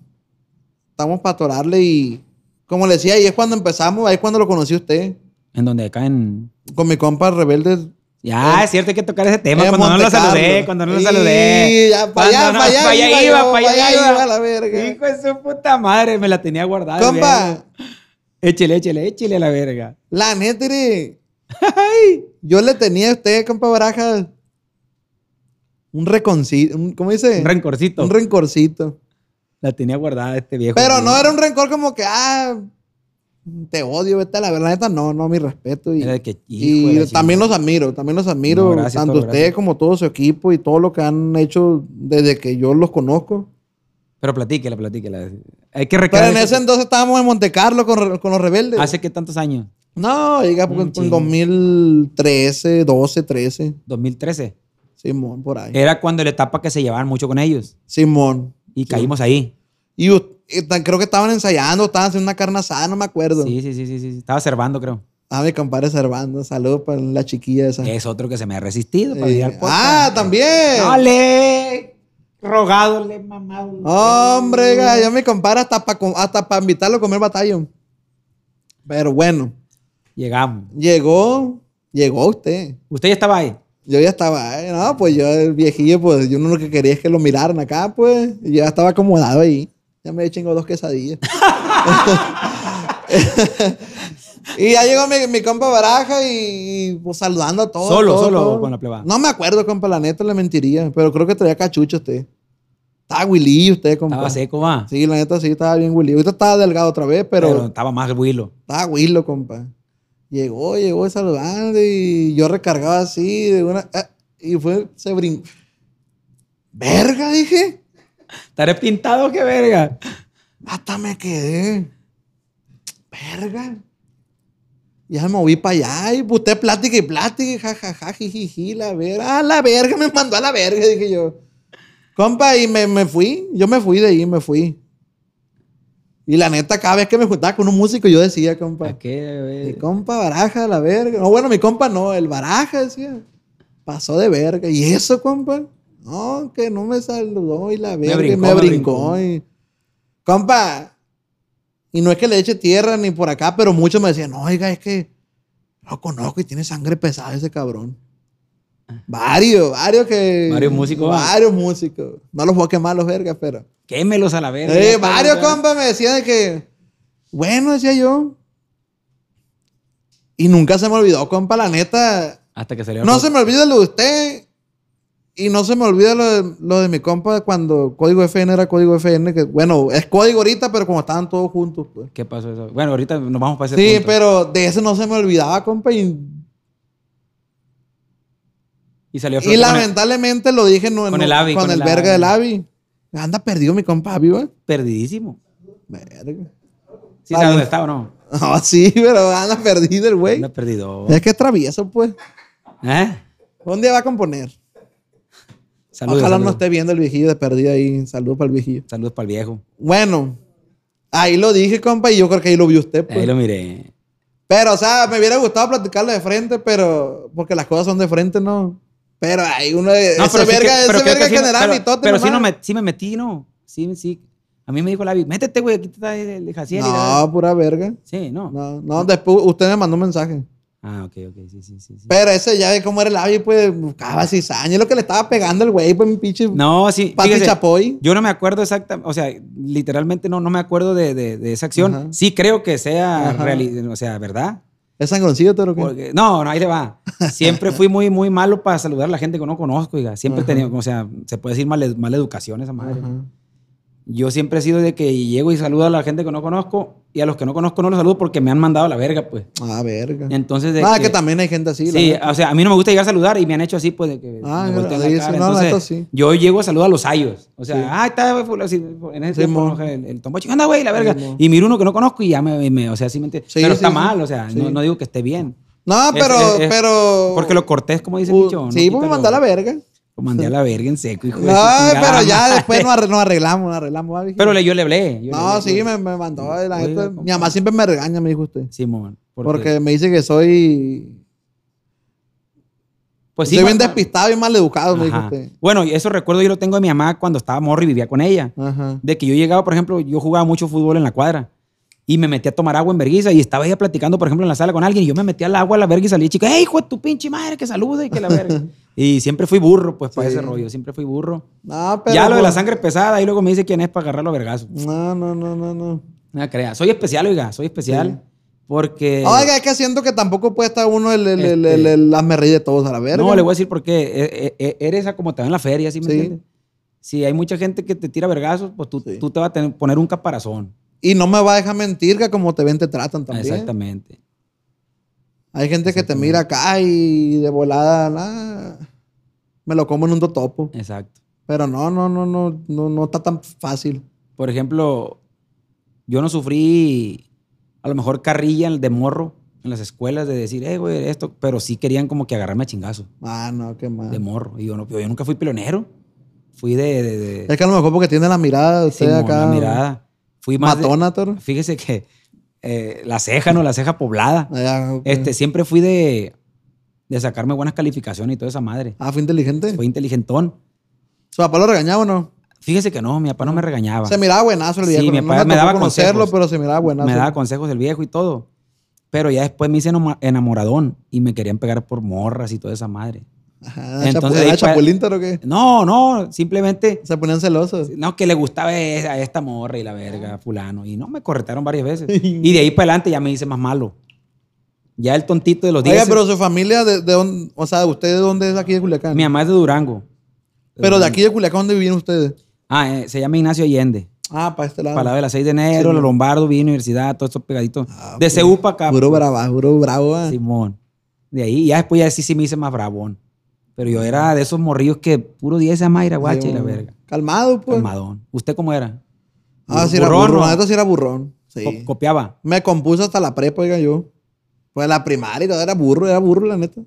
estamos para atorarle y, como le decía, ahí es cuando empezamos, ahí es cuando lo conocí usted, En donde acá en... con mi compa Rebelde. Ya, es cierto, hay que tocar ese tema cuando no lo Monte saludé, Carlo. cuando no lo Sí, saludé. ya, para allá, no- para allá, pa' allá iba, iba, yo, pa' allá iba. iba la verga. Hijo de su puta madre, me la tenía guardada. Compa, verga. Échele, échele, échele a la verga. la neta, yo le tenía a usted, compa Barajas, un reconcito, un- ¿cómo dice? Un rencorcito. Un rencorcito. la tenía guardada este viejo. Pero no era un rencor como que, ah, te odio, vete a la verdad, neta, no, no, mi respeto. Y, que, y la también los admiro, también los admiro, No, gracias, tanto todo, usted gracias. como todo su equipo y todo lo que han hecho desde que yo los conozco. Pero platíquela, platíquela. Hay que Pero recordar. en ese entonces estábamos en Monte Carlo con, con los rebeldes. ¿Hace qué tantos años? No, llega en en chingo. 2013, 12, 13. 2013. Simón, por ahí. Era cuando la etapa que se llevaban mucho con ellos. Simón. Y caímos ahí. Y, creo que estaban ensayando, estaban haciendo una carne asada, no me acuerdo. Sí, sí, sí, sí, sí. Estaba observando, creo. Ah, mi compadre Servando. Saludos para la chiquilla esa. Es otro que se me ha resistido para Eh, ah, también. No le rogado, le he mamado. Hombre, ga, yo mi compadre hasta para hasta pa invitarlo a comer batallón. Pero bueno, Llegamos. llegó, llegó usted. ¿Usted ya estaba ahí? Yo ya estaba, ahí, no, pues yo, el viejillo, pues yo no lo que quería es que lo miraran acá, pues. Y yo ya estaba acomodado ahí. Ya me chingo dos quesadillas. [laughs] y ya llegó mi, mi compa Baraja y, pues saludando a todos. ¿Solo, todo, solo todo. con la plebada? No me acuerdo, compa, la neta le mentiría. Pero creo que traía cachucho usted. Estaba Willy usted, compa. Estaba seco, va. Sí, la neta sí, estaba bien Willy. Ahorita estaba delgado otra vez, pero, Pero, estaba más el Willow. estaba Willo, compa. Llegó, llegó saludando y yo recargaba así de una... ah, y fue, se brincó. Verga, dije. Estaré pintado, qué verga. Hasta me quedé. Verga. Ya me moví para allá y usted plática y plática, jajaja, jijiji, la verga. Ah, la verga, me mandó a la verga, dije yo. Compa, y me, me fui. Yo me fui de ahí, me fui. Y la neta, cada vez que me juntaba con un músico, yo decía, compa. ¿A qué? Mi compa Baraja, la verga. No, bueno, mi compa no, el Baraja decía. Pasó de verga. ¿Y eso, compa? No, que no me saludó y la verga. Me brincó, Me brincó. y... Compa, y no es que le eche tierra ni por acá, pero muchos me decían, no, oiga, es que lo conozco y tiene sangre pesada ese cabrón. Varios, varios que... Varios músicos. Varios músicos. No los voy a quemar los vergas, pero... Quémelos a la verga. Eh, varios compas me decían de que, bueno, decía yo. Y nunca se me olvidó, compa, la neta. Hasta que salió. No se me olvida lo de usted. Y no se me olvida lo de, lo de mi compa cuando Código FN era Código FN, que bueno, es código ahorita, pero como estaban todos juntos, pues. ¿Qué pasó eso? Bueno, ahorita nos vamos para ese Sí, punto. pero de ese no se me olvidaba, compa. Y, Y salió y el- lamentablemente lo dije no, con no- el con con el el verga del Avi. Anda perdido mi compa Avi, güey. Perdidísimo. Verga. ¿Sí sabes dónde está o no? [laughs] No, sí, pero anda perdido el güey. Anda perdido. Es que es travieso, pues. ¿Eh? Día va a componer. Saludos. Ojalá saludos. no esté viendo el viejillo de perdido ahí. Saludos para el viejillo. Saludos para el viejo. Bueno, ahí lo dije, compa, y yo creo que ahí lo vio usted. pues. Ahí lo miré. Pero, o sea, me hubiera gustado platicarlo de frente, pero. Porque las cosas son de frente, ¿no? Pero hay uno de. No, ese pero sí verga, que- ese verga me- generaba pero- mi tote Pero sí, no me, sí me metí, ¿no? Sí, sí. A mí me dijo la vi, métete, güey, aquí está el, el Jaciel. y No, pura verga. Sí, no. No, no, después usted me mandó un mensaje. Ah, ok, ok, sí, sí, sí. sí. Pero ese ya de cómo era el Avi, pues, buscaba cizaña. Es lo que le estaba pegando el güey, pues, mi pinche. No, sí. Pati fíjese, Chapoy. Yo no me acuerdo exactamente, o sea, literalmente no, no me acuerdo de, de- de esa acción. Ajá. Sí creo que sea, Ajá. reali- o sea, ¿verdad? ¿Es sangroncillo, pero qué? Porque- no, no, ahí le va. Siempre fui muy, muy malo para saludar a la gente que no conozco, oiga. Siempre tenido, o sea, se puede decir mala, mala educación esa madre. Ajá. Yo siempre he sido de que llego y saludo a la gente que no conozco y a los que no conozco no los saludo porque me han mandado a la verga, pues. Ah, verga. Entonces, de Ah, que, que también hay gente así. Sí, o sea, a mí no me gusta llegar a saludar y me han hecho así, pues, de que Ah, me voltean la cara. no, la Entonces, sí. yo llego a saludar a los ayos. O sea, Sí. ah, está fulano, así, en ese Sí, tiempo. ¿no? el, el tomboche, anda, güey, la verga. y miro uno que no conozco y ya me, me- o sea, sí me entiende. Sí, Pero está mal, o sea, no, no digo que esté bien. No, pero, es- es- pero. Porque lo cortés, como dice el Uh, dicho. no sí, pues lo- mandó a la verga. Lo mandé a la verga en seco, hijo de No, chingada pero ya madre. después nos, arre- nos arreglamos, nos arreglamos. Pero le- yo le hablé. yo No, sí, yo- me, me mandó. La compa. Mi mamá siempre me regaña, me dijo usted. Simón. Porque me dice que soy. pues sí, soy bien despistado y mal educado, me dijo usted. Bueno, eso recuerdo yo lo tengo de mi mamá cuando estaba morro y vivía con ella. Ajá. De que yo llegaba, por ejemplo, yo jugaba mucho fútbol en la cuadra y me metía a tomar agua en vergüenza y estaba ella platicando, por ejemplo, en la sala con alguien y yo me metía al agua a la verga y salía chica, ¡Ey, hijo de tu pinche madre, que salude y que la verga! [laughs] y siempre fui burro, pues, para Sí. ese rollo, siempre fui burro. No, pero. ya lo de la sangre pesada y luego me dice quién es para agarrar los vergazos. No, no, no, no, no. No crea. Soy especial, oiga, soy especial porque... Oiga, es que siento que tampoco puede estar uno el, el, el, Este- el, el hazme reír de todos a la verga. No, le voy a decir por qué. E- e- e- Eres a como te va en la feria, ¿sí me Sí. entiendes? Si hay mucha gente que te tira vergazos, pues tú, Sí. tú te vas a tener- poner un caparazón. Y no me va a dejar mentir que como te ven te tratan también. Exactamente. Hay gente que te mira acá y de volada, nah, me lo como en un totopo. Exacto. Pero no, no, no, no, no, no está tan fácil. Por ejemplo, yo no sufrí a lo mejor carrilla de morro en las escuelas de decir, eh, güey, esto, pero sí querían como que agarrarme a chingazo Ah, no, qué mal. de morro. Y yo, no, yo nunca fui peleonero. Fui de... de, de- Es que a lo mejor porque tiene la mirada de usted Simón, acá. la mirada. Fui más Matona, toro. Fíjese que eh, la ceja, ¿no? La ceja poblada. [laughs] Ah. Este, siempre fui de, de sacarme buenas calificaciones y toda esa madre. Ah, fue inteligente. Fue inteligentón. ¿Su papá lo regañaba o no? Fíjese que no, mi papá no me regañaba. Se miraba buenazo el Sí, viejo. mi no papá me tocó daba conocerlo, consejos. pero se miraba buenazo. me daba consejos el viejo y todo. Pero ya después me hice enamo- enamoradón y me querían pegar por morras y toda esa madre. Ajá, Entonces, ¿era o qué? No, no, simplemente, Se ponían celosos. no, que le gustaba a esta morra y la verga, fulano. Y no, me corretaron varias veces. [laughs] Y de ahí para adelante ya me hice más malo. Ya el tontito de los Oiga, 10. pero su familia, de, de dónde, o sea, ¿usted de dónde es aquí de Culiacán? Mi mamá es de Durango. Pero de aquí de Culiacán, ¿dónde vivían ustedes? Ah, eh, se llama Ignacio Allende. Ah, para este lado. Para la de la 6 de enero, Sí, no. Lombardo, Villa Universidad, todo esto pegadito. Ah, de CU para acá. Puro pues. bravo, puro bravo. ah. Simón. De ahí, ya después ya sí, sí me hice más bravón. Pero yo era de esos morrillos que puro 10 a Mayra, guacha y la verga. Calmado, pues. Calmadón. ¿Usted cómo era? Ah, sí, era Burrón. ¿no? La neta sí era burrón. Sí. Co- copiaba. Me compuso hasta la prepa, oiga, yo. Pues la primaria y todo era burro, era burro, la neta.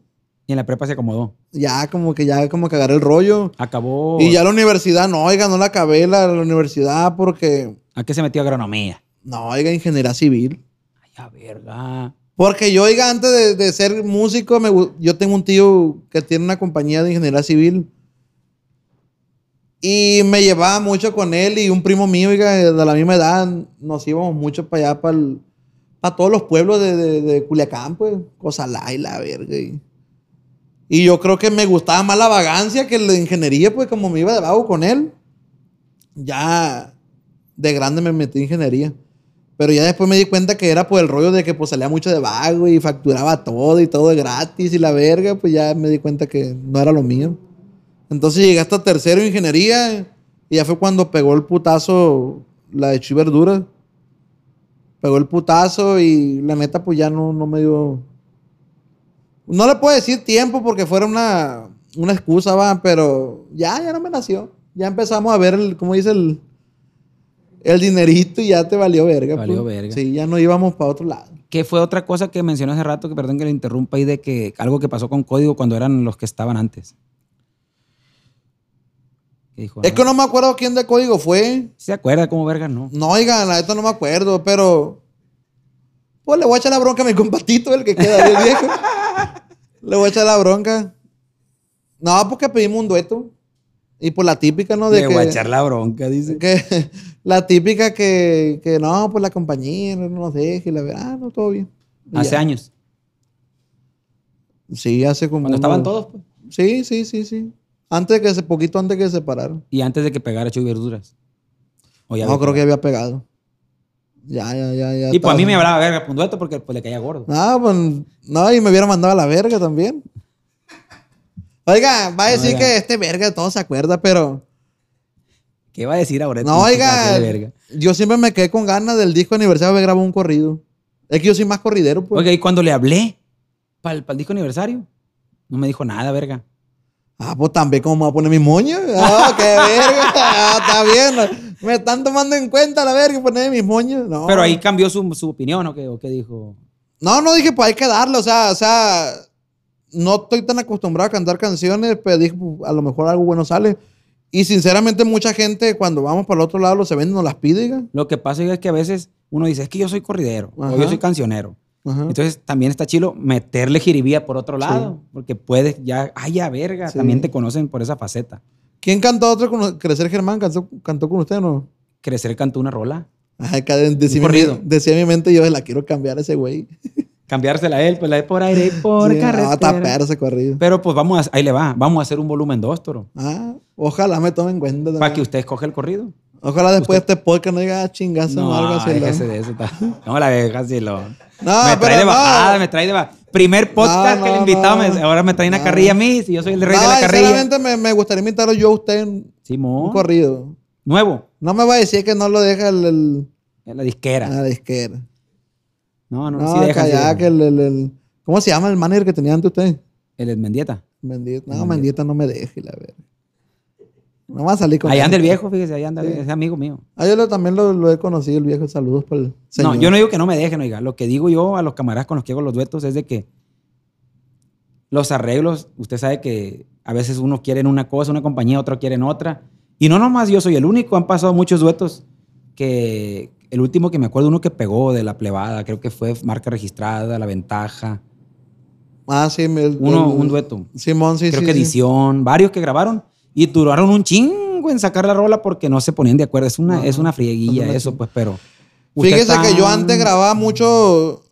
Y en la prepa se acomodó. Ya como que ya como que agarré el rollo. Acabó. Y ya la universidad, no, oiga, no la acabé la, la universidad porque ¿A qué se metió agronomía? No, oiga, ingeniería civil. Ay, a verga. Porque yo, oiga, antes de, de ser músico, me yo tengo un tío que tiene una compañía de ingeniería civil. Y me llevaba mucho con él y un primo mío, oiga, de la misma edad, nos íbamos mucho para allá, para, para todos los pueblos de, de, de Culiacán, pues, Cosalá y la verga. Y, y yo creo que me gustaba más la vagancia que la ingeniería, pues, como me iba de con él. Ya de grande me metí en ingeniería. Pero ya después me di cuenta que era por el rollo de que pues salía mucho de vago y facturaba todo y todo gratis y la verga, pues ya me di cuenta que no era lo mío. Entonces llegué hasta tercero en ingeniería y ya fue cuando pegó el putazo la de Chi Verduras. Pegó el putazo y la neta pues ya no, no me dio... No le puedo decir tiempo porque fuera una, una excusa, va, pero ya, ya no me nació. Ya empezamos a ver, el, como dice el, el dinerito y ya te valió verga. Valió pues. verga. Sí, ya no íbamos para otro lado. ¿Qué fue otra cosa que mencionó hace rato, que perdón que le interrumpa ahí, de que algo que pasó con Código cuando eran los que estaban antes? ¿Qué dijo? Es que no me acuerdo quién de código fue. ¿Se acuerda cómo verga no? No, oigan, la neta no me acuerdo, pero. Pues le voy a echar la bronca a mi compatito, el que queda ahí, el viejo. [laughs] le voy a echar la bronca. No, porque pedimos un dueto. Y por la típica, ¿no? De Le que, voy a echar la bronca, dice. que- [laughs] la típica que, que no, pues la compañía no nos deje. Y la verdad, ah, no, todo bien. Y Hace ya. años. Sí, hace como. Cuando estaban todos, pues. Sí, sí, sí, sí. Antes de que se, poquito antes de que se separaron. Y antes de que pegara Chuy Verduras. O ya no, creo que había pegado. Ya, ya, ya, ya. Y pues a mí me hablaba verga por un dueto porque pues, le caía gordo. Ah, pues no, y me hubiera mandado a la verga también. Oiga, va a decir Oiga. que este verga todo se acuerda, pero. ¿Qué va a decir ahora? No, [laughs] oiga, verga? yo siempre me quedé con ganas del disco aniversario de grabar un corrido. Es que yo soy más corridero, pues. Oiga, y cuando le hablé para el, disco aniversario, no me dijo nada, verga. Ah, pues también, ¿cómo me voy a poner mi moño? [laughs] Ah, qué verga. Ah, está bien. Me están tomando en cuenta la verga poner mis moños. No. Pero ahí cambió su, su opinión, ¿o qué, o qué dijo? No, no dije, pues hay que darle, o sea, o sea, no estoy tan acostumbrado a cantar canciones, pero dije, pues, a lo mejor algo bueno sale. Y sinceramente, mucha gente cuando vamos para el otro lado, los eventos nos las pide. Lo que pasa es que a veces uno dice, es que yo soy corridero, o Ajá. yo soy cancionero. Ajá. Entonces también está chilo meterle jiribía por otro lado, porque puedes ya, ay, ya verga, Sí. también te conocen por esa faceta. ¿Quién cantó otro con Crecer Germán? ¿Cantó, cantó con usted o no? Crecer cantó una rola, ca- decía, mi- decía mi mente, yo la quiero cambiar a ese güey. [laughs] cambiársela a él, pues la de por aire y por [laughs] Sí, carretera. No, ese corrido. Pero pues vamos a, ahí le va, vamos a hacer un volumen 2, toro, Ah, ojalá me tomen en cuenta. para que usted escoge el corrido. Ojalá después de este podcast no diga "Ah, chingazo No, o algo así. ¿no? déjese de eso. No, la deja así lo... No, me trae de no. bajada, me trae de bajada. Primer podcast No, que le no, invitado, no. me- ahora me trae una No. carrilla a mí, si yo soy el rey No, de la carrilla. sinceramente me, me gustaría invitarlo yo a usted en Simón. un corrido. Nuevo, No me va a decir que no lo deja el, el- en la disquera. a la disquera. No, no, No, sí deja. sí deja. que el, el- el- ¿Cómo se llama el manager que tenía antes usted? El Esmendieta. Mendieta. No, Mendieta. No me deje, la verdad. No va a salir con Ahí anda el viejo, fíjese, ahí anda, Sí. es amigo mío. Ah, yo lo- también lo, lo he conocido, el viejo. Saludos para el señor. No, yo no digo que no me dejen, oiga. Lo que digo yo a los camaradas con los que hago los duetos es de que los arreglos, usted sabe que a veces uno quiere en una cosa, una compañía, otro quiere en otra. Y no nomás yo soy el único, han pasado muchos duetos que el último que me acuerdo, uno que pegó de la plebada, creo que fue marca registrada, la ventaja. Ah, sí. el- Uno, el- un dueto. Simón, sí, creo sí. que sí. edición, varios que grabaron y duraron un chingo en sacar la rola porque no se ponían de acuerdo. Es una, Ajá. es una frieguilla Es una eso, pues, pero. Fíjese está- que yo antes grababa mucho.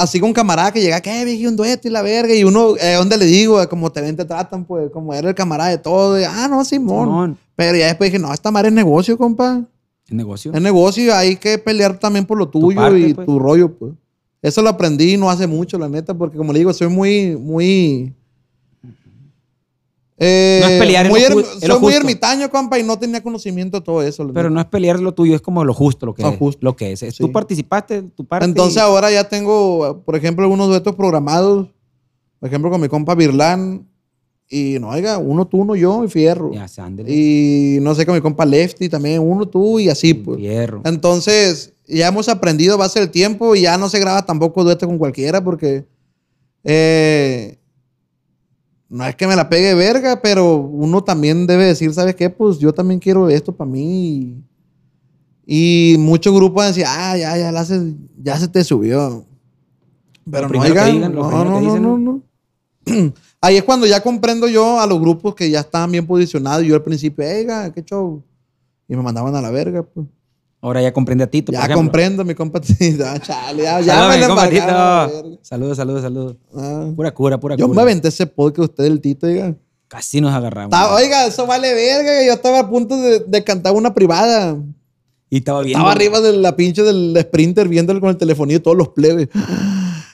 Así con camarada que llega, ¿qué? Viejo, un dueto y la verga. Y uno, eh, ¿dónde le digo? Como te ven, te tratan, pues, como era el camarada de todo. y, ah, no, Simón. Simón. Pero ya después dije, no, esta madre es negocio, compa. El negocio. Es negocio, hay que pelear también por lo tuyo parte, y pues. tu rollo, pues. Eso lo aprendí no hace mucho, la neta, porque como le digo, soy muy, muy. Eh, No es pelear, es muy lo erm- ju- es soy lo muy ermitaño, compa, y no tenía conocimiento de todo eso. Pero no es pelear lo tuyo, es como lo justo, lo que, Lo es, justo. lo que es. Sí. Tú participaste, tu parte. Entonces y- ahora ya tengo, por ejemplo, algunos duetos programados. Por ejemplo, con mi compa Virlán. Y no, oiga, uno tú, uno yo y Fierro. Ya. Y no sé, con mi compa Lefty también, uno tú y así, pues. Fierro. Entonces, ya hemos aprendido a base del tiempo y ya no se graba tampoco dueto con cualquiera porque eh, no es que me la pegue verga, pero uno también debe decir, ¿sabes qué? Pues yo también quiero esto para mí y, Y muchos grupos decían, ah, ya, ya, la ya se te subió. Pero no, oigan, digan, no, no, no, no, ¿no? no. Ahí es cuando ya comprendo yo a los grupos que ya estaban bien posicionados. Yo al principio, oiga, qué show. Y me mandaban a la verga, pues. Ahora ya comprende a Tito. Ya por comprendo, mi compa. [laughs] Chale, ya, ya me Tito. Saludos, saludos, saludos. Ah. Pura cura, pura Yo cura. me aventé ese podcast usted del Tito, oiga. Casi nos agarramos. Ta- Oiga, eso vale verga. que Yo estaba a punto de, de cantar una privada. y estaba viendo. Estaba arriba de la pinche del Sprinter viéndolo con el telefonillo y todos los plebes.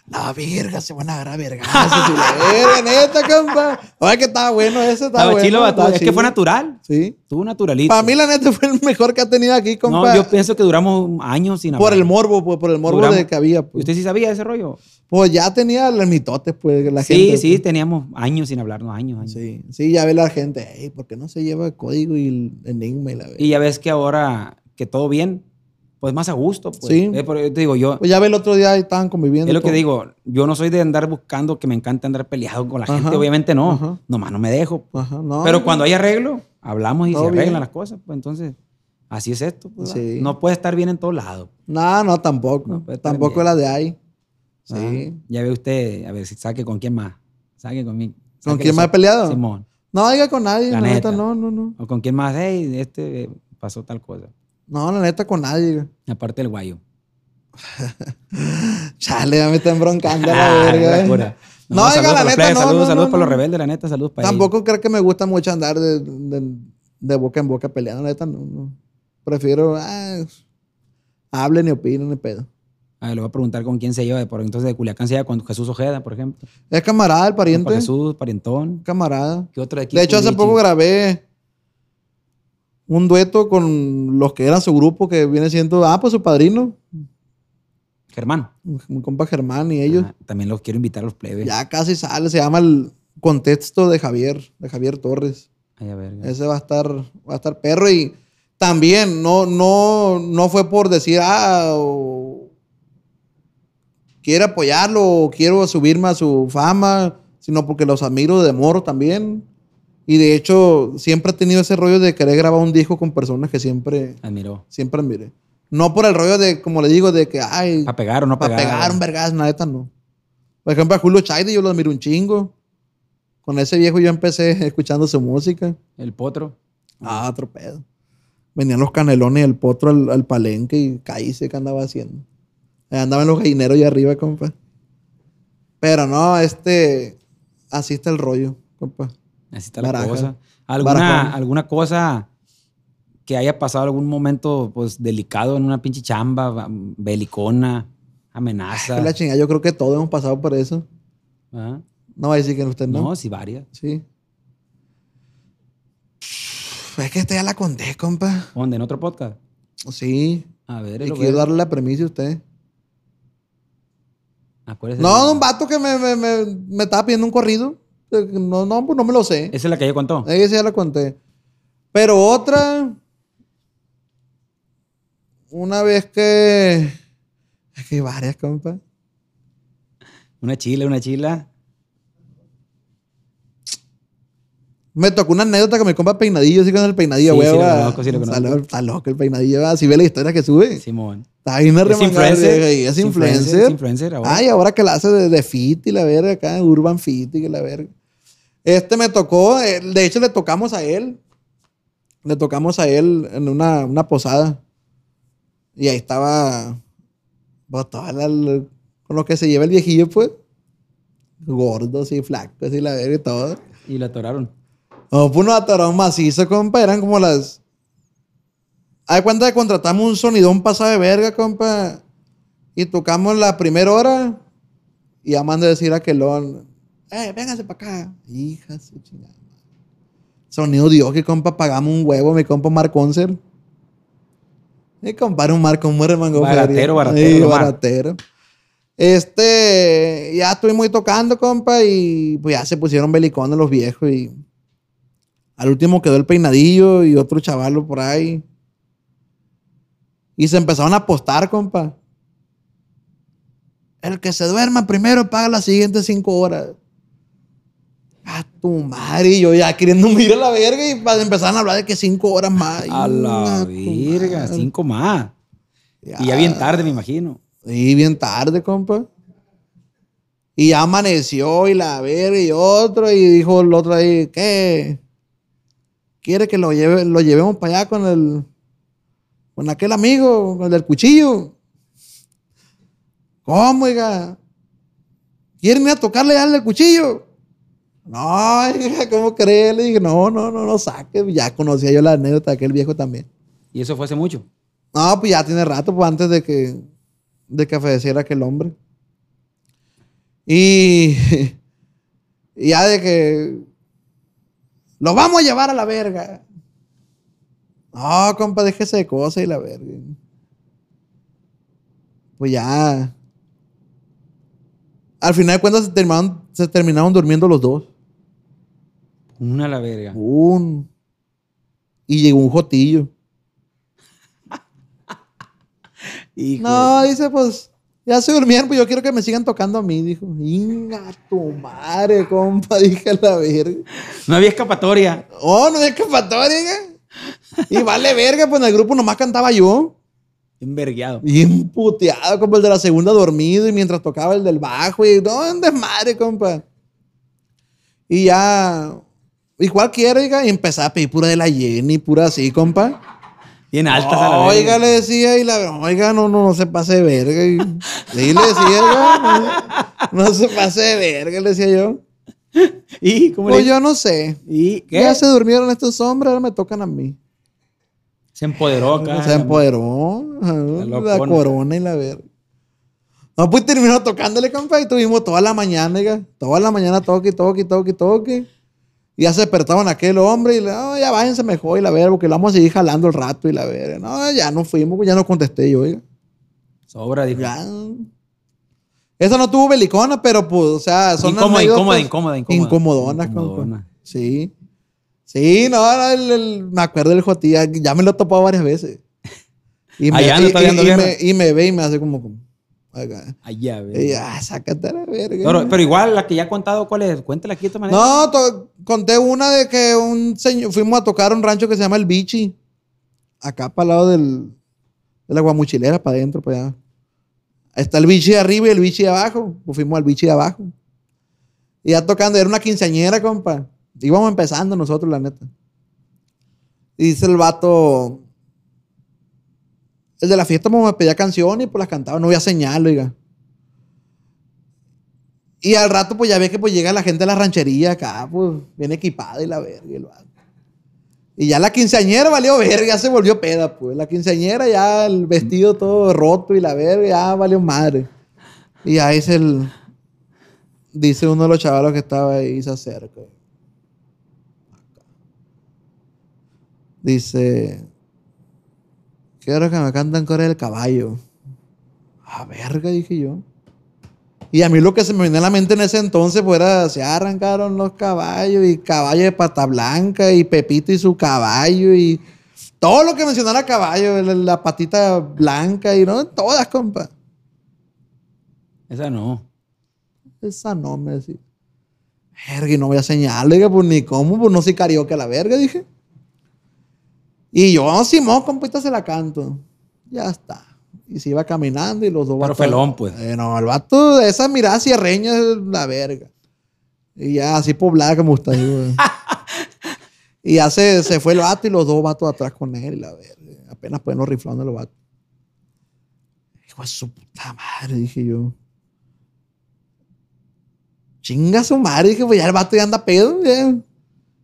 La verga, se van a agarrar vergas. la verga, neta, compa. Oye, que estaba bueno ese, estaba, bueno. chilo, estaba es que fue natural. Sí. Estuvo naturalito. Para mí, la neta, fue el mejor que ha tenido aquí, compa. no, yo pienso que duramos años sin por hablar. el morbo, pues, por el morbo Duramos- de que había. ¿Y Pues. ¿Usted sí sabía ese rollo? Pues ya tenía los mitotes, pues, la sí, gente. sí, pues. teníamos años sin hablarnos, años, años. Sí, sí, ya ve la gente, Ey, ¿por qué no se lleva el código y el enigma y la verga? Y ya ves que ahora que todo bien, pues más a gusto. Pues. Sí. Es por- yo te digo, yo, Pues ya ve el otro día estaban conviviendo. es lo que todo. digo, yo no soy de andar buscando que me encanta andar peleado con la gente, Ajá, obviamente no. ajá. Nomás no me dejo. Ajá, no, Pero no. cuando hay arreglo, hablamos y se Todo arreglan bien. las cosas. Pues entonces, así es esto. pues, Sí. No puede estar bien en todos lados. No, no, tampoco. No, tampoco la de ahí. Sí. Ah, Ya ve usted, a ver si saque con quién más. Saque con mí. ¿Con saque quién más otros. peleado? Simón. No, diga con nadie. La neta. no, no, no. O con quién más, hey, este eh, pasó tal cosa. No, la neta, con nadie. Aparte del guayo. [laughs] Chale, ya me está embroncando [laughs] Ah, la verga. No, saludos oiga, la neta, no, Saludos, no, saludos no, para los no. rebeldes, la neta, saludos para Tampoco creo que me gusta mucho andar de, de- de boca en boca peleando, la neta, no. no. Prefiero, ah, hablen y opinen, ni pedo. A ver, le voy a preguntar con quién se lleva. de Por entonces, de Culiacán se lleva con Jesús Ojeda, por ejemplo. Es camarada el pariente. Jesús, parientón. Camarada. ¿Qué otro de aquí? De hecho, hace poco grabé un dueto con los que eran su grupo, que viene siendo, ah, pues su padrino, Germán. mi compa Germán y ellos. Ah, también los quiero invitar a los plebes. Ya casi sale, se llama el contexto de Javier, de Javier Torres. Ay, a ver. Ese va a estar, va a estar perro y también no, no, no fue por decir, ah, o quiero apoyarlo o quiero subirme a su fama, sino porque los admiro de moro también. Y de hecho, siempre he tenido ese rollo de querer grabar un disco con personas que siempre, Admiró. siempre admiré. No por el rollo de, como le digo, de que, ay, ¿Para pegar o no para pegar? pegar un vergas, neta no. Por ejemplo, a Julio Chaide yo lo admiro un chingo. Con ese viejo yo empecé [laughs] escuchando su música. El potro. Ah, otro pedo. Venían los canelones y el potro al, al palenque y caíse que andaba haciendo. Eh, Andaban los gallineros allá arriba, compa. Pero no, este. Así está el rollo, compa. Así está la cosa. ¿Alguna, Barajón. ¿Alguna cosa que haya pasado algún momento pues delicado en una pinche chamba, belicona, amenaza? Que La chingada, yo creo que todos hemos pasado por eso. ¿Ah? No va a decir que usted no. No, sí, varias. Sí. Es que esta ya la conté, compa. ¿Dónde? ¿En otro podcast? Sí. A ver, Y quiero darle la premisa a usted. Acuérdese. No, de un vato que me, me, me, me estaba pidiendo un corrido. Eh, No, no, pues no me lo sé. Esa es la que yo contó. Esa ya la conté. Pero otra. Una vez que. Es que hay varias, compa. Una chila, una chila. Me tocó una anécdota con mi compa Peinadillo, así con el Peinadillo, Sí, sí lo conozco, sí lo conozco. Está loco el Peinadillo, ¿verdad? Si ve la historia que sube. Simón. Está bien Es influencer. y Es influencer. Es influencer ahora. Ay, ahora que la hace de, de fit y la verga acá, Urban Fit y la verga. Este me tocó, eh, de hecho le tocamos a él. Le tocamos a él en una, una posada. Y ahí estaba. pues, con lo que se lleva el viejillo, pues. Gordo, así, flaco, así la verga y todo. Y la atoraron. No, pues nos atoraron macizo, compa. Eran como las. Hay cuenta que contratamos un sonidón pasado de verga, compa. Y tocamos la primera hora. Y ya mando a decir a Quelón. Eh, véngase para acá. Hija su chingada. Sonido dio que, compa, pagamos un huevo, mi compa Mark Concert. Y compadre, un Marco muy remango Baratero, baratero, Sí, baratero. Este, ya estuvimos tocando, compa, y pues ya se pusieron belicones los viejos y al último quedó el peinadillo y otro chavalo por ahí. Y se empezaron a apostar, compa. El que se duerma primero paga las siguientes cinco horas. A tu madre, y yo ya queriendo [laughs] mirar a la verga y para empezar a hablar de que cinco horas más. A la verga, madre. cinco más. Y ya bien tarde, me imagino. Y bien tarde, compa. Y ya amaneció y la verga y otro. Y dijo el otro ahí, ¿qué? ¿Quiere que lo, lleve, lo llevemos para allá con el... Con aquel amigo, con el del cuchillo? ¿Cómo, oiga? ¿Quieren ir a tocarle ya al del cuchillo? No, [laughs] oiga, ¿cómo cree? Le dije, no, no, no, no saque. Ya conocía yo la anécdota de aquel viejo también. Y eso fue hace mucho. No, pues ya tiene rato, pues antes de que, de que falleciera aquel hombre. Y, [laughs] y ya de que lo vamos a llevar a la verga. No, compa, déjese de cosas y la verga. Pues ya. Al final de cuentas se terminaron, se terminaron durmiendo los dos. Una a la verga. Un. Y llegó un jotillo. [laughs] Hijo No, dice, pues, ya se durmieron, pues yo quiero que me sigan tocando a mí, dijo. Inga tu madre, compa, [laughs] dije a la verga. No había escapatoria. Oh, no hay escapatoria, oiga. Y vale verga, pues en el grupo nomás cantaba yo. Envergueado. Bien puteado, como el de la segunda dormido y mientras tocaba el del bajo. Y no, un desmadre, compa. Y ya, y cualquiera, y empezaba a pedir pura de la Jenny, pura así, compa. Bien altas a la verga. Oiga, le decía, y la oiga, no, no, no se pase de verga. Y, sí, le decía, oiga, no, no se pase de verga, le decía yo. [laughs] ¿Y cómo Pues le yo no sé. ¿Y qué? Ya se durmieron estos hombres, ahora me tocan a mí. Se empoderó acá. se empoderó. La, corona y la verga. No, pues terminó tocándole, compa, y tuvimos toda la mañana, oiga. Toda la mañana toque, toque, toque, toque. Y ya se despertaban aquel hombre y le, no, ya váyanse mejor y la verga, porque lo vamos a seguir jalando el rato y la verga. No, ya no fuimos, ya no contesté yo, oiga. Sobra, dijo. Ya. Esa no tuvo belicona, pero pues, o sea, son Incómoda, incómoda, incómoda, incómoda. Incomodonas. Incomodona. Sí. Sí, no, no, el- el- me acuerdo del Jotía, ya me lo he topado varias veces. Y me, y- y- ando y me, y me ve y me hace como, como acá. Allá, Y verga. ya, sácate a la verga. Pero, pero igual, la que ya he contado, ¿cuál es? Cuéntala aquí de esta manera. no, conté una de que un señor, fuimos a tocar un rancho que se llama El Bichi. Acá para el lado del, de la guamuchilera, para adentro, para allá. Está el bichi de arriba y el bichi de abajo. Pues fuimos al bichi de abajo. Y ya tocando, era una quinceañera, compa. Íbamos empezando nosotros, la neta. Y dice el vato. El de la fiesta me pedía canciones y pues las cantaba. No había señal, oiga. Y al rato, pues ya ve que pues llega la gente de la ranchería acá, pues bien equipada y la verga. Y, vato. Y ya la quinceañera valió verga, ya se volvió peda, pues. La quinceañera ya el vestido todo roto y la verga ya valió madre. Y ahí es el. Dice uno de los chavalos que estaba ahí, se acerca. Dice. Quiero que me canten Corea del caballo. A verga, dije yo. Y a mí lo que se me venía a la mente en ese entonces pues era, se arrancaron los caballos y caballo de pata blanca y Pepito y su caballo y todo lo que mencionara caballo, la, la patita blanca y no, todas, compa. Esa no. Esa no me decía. Verga, y no voy a señalar, pues ni cómo, pues no soy carioca a la verga, dije. Y yo, oh, Simón, compita, se la canto. Ya está. Y se iba caminando y los dos Pero vatos- felón, pues. Eh, no, el vato, esa mirada cierreña es la verga. Y ya así poblada como usted. güey. [laughs] y ya se, se fue el vato y los dos vatos atrás con él y la verga. Apenas pueden los riflones los vatos. Hijo de su puta madre, dije yo. Chinga su madre, dije, pues ya el vato ya anda pedo, ya.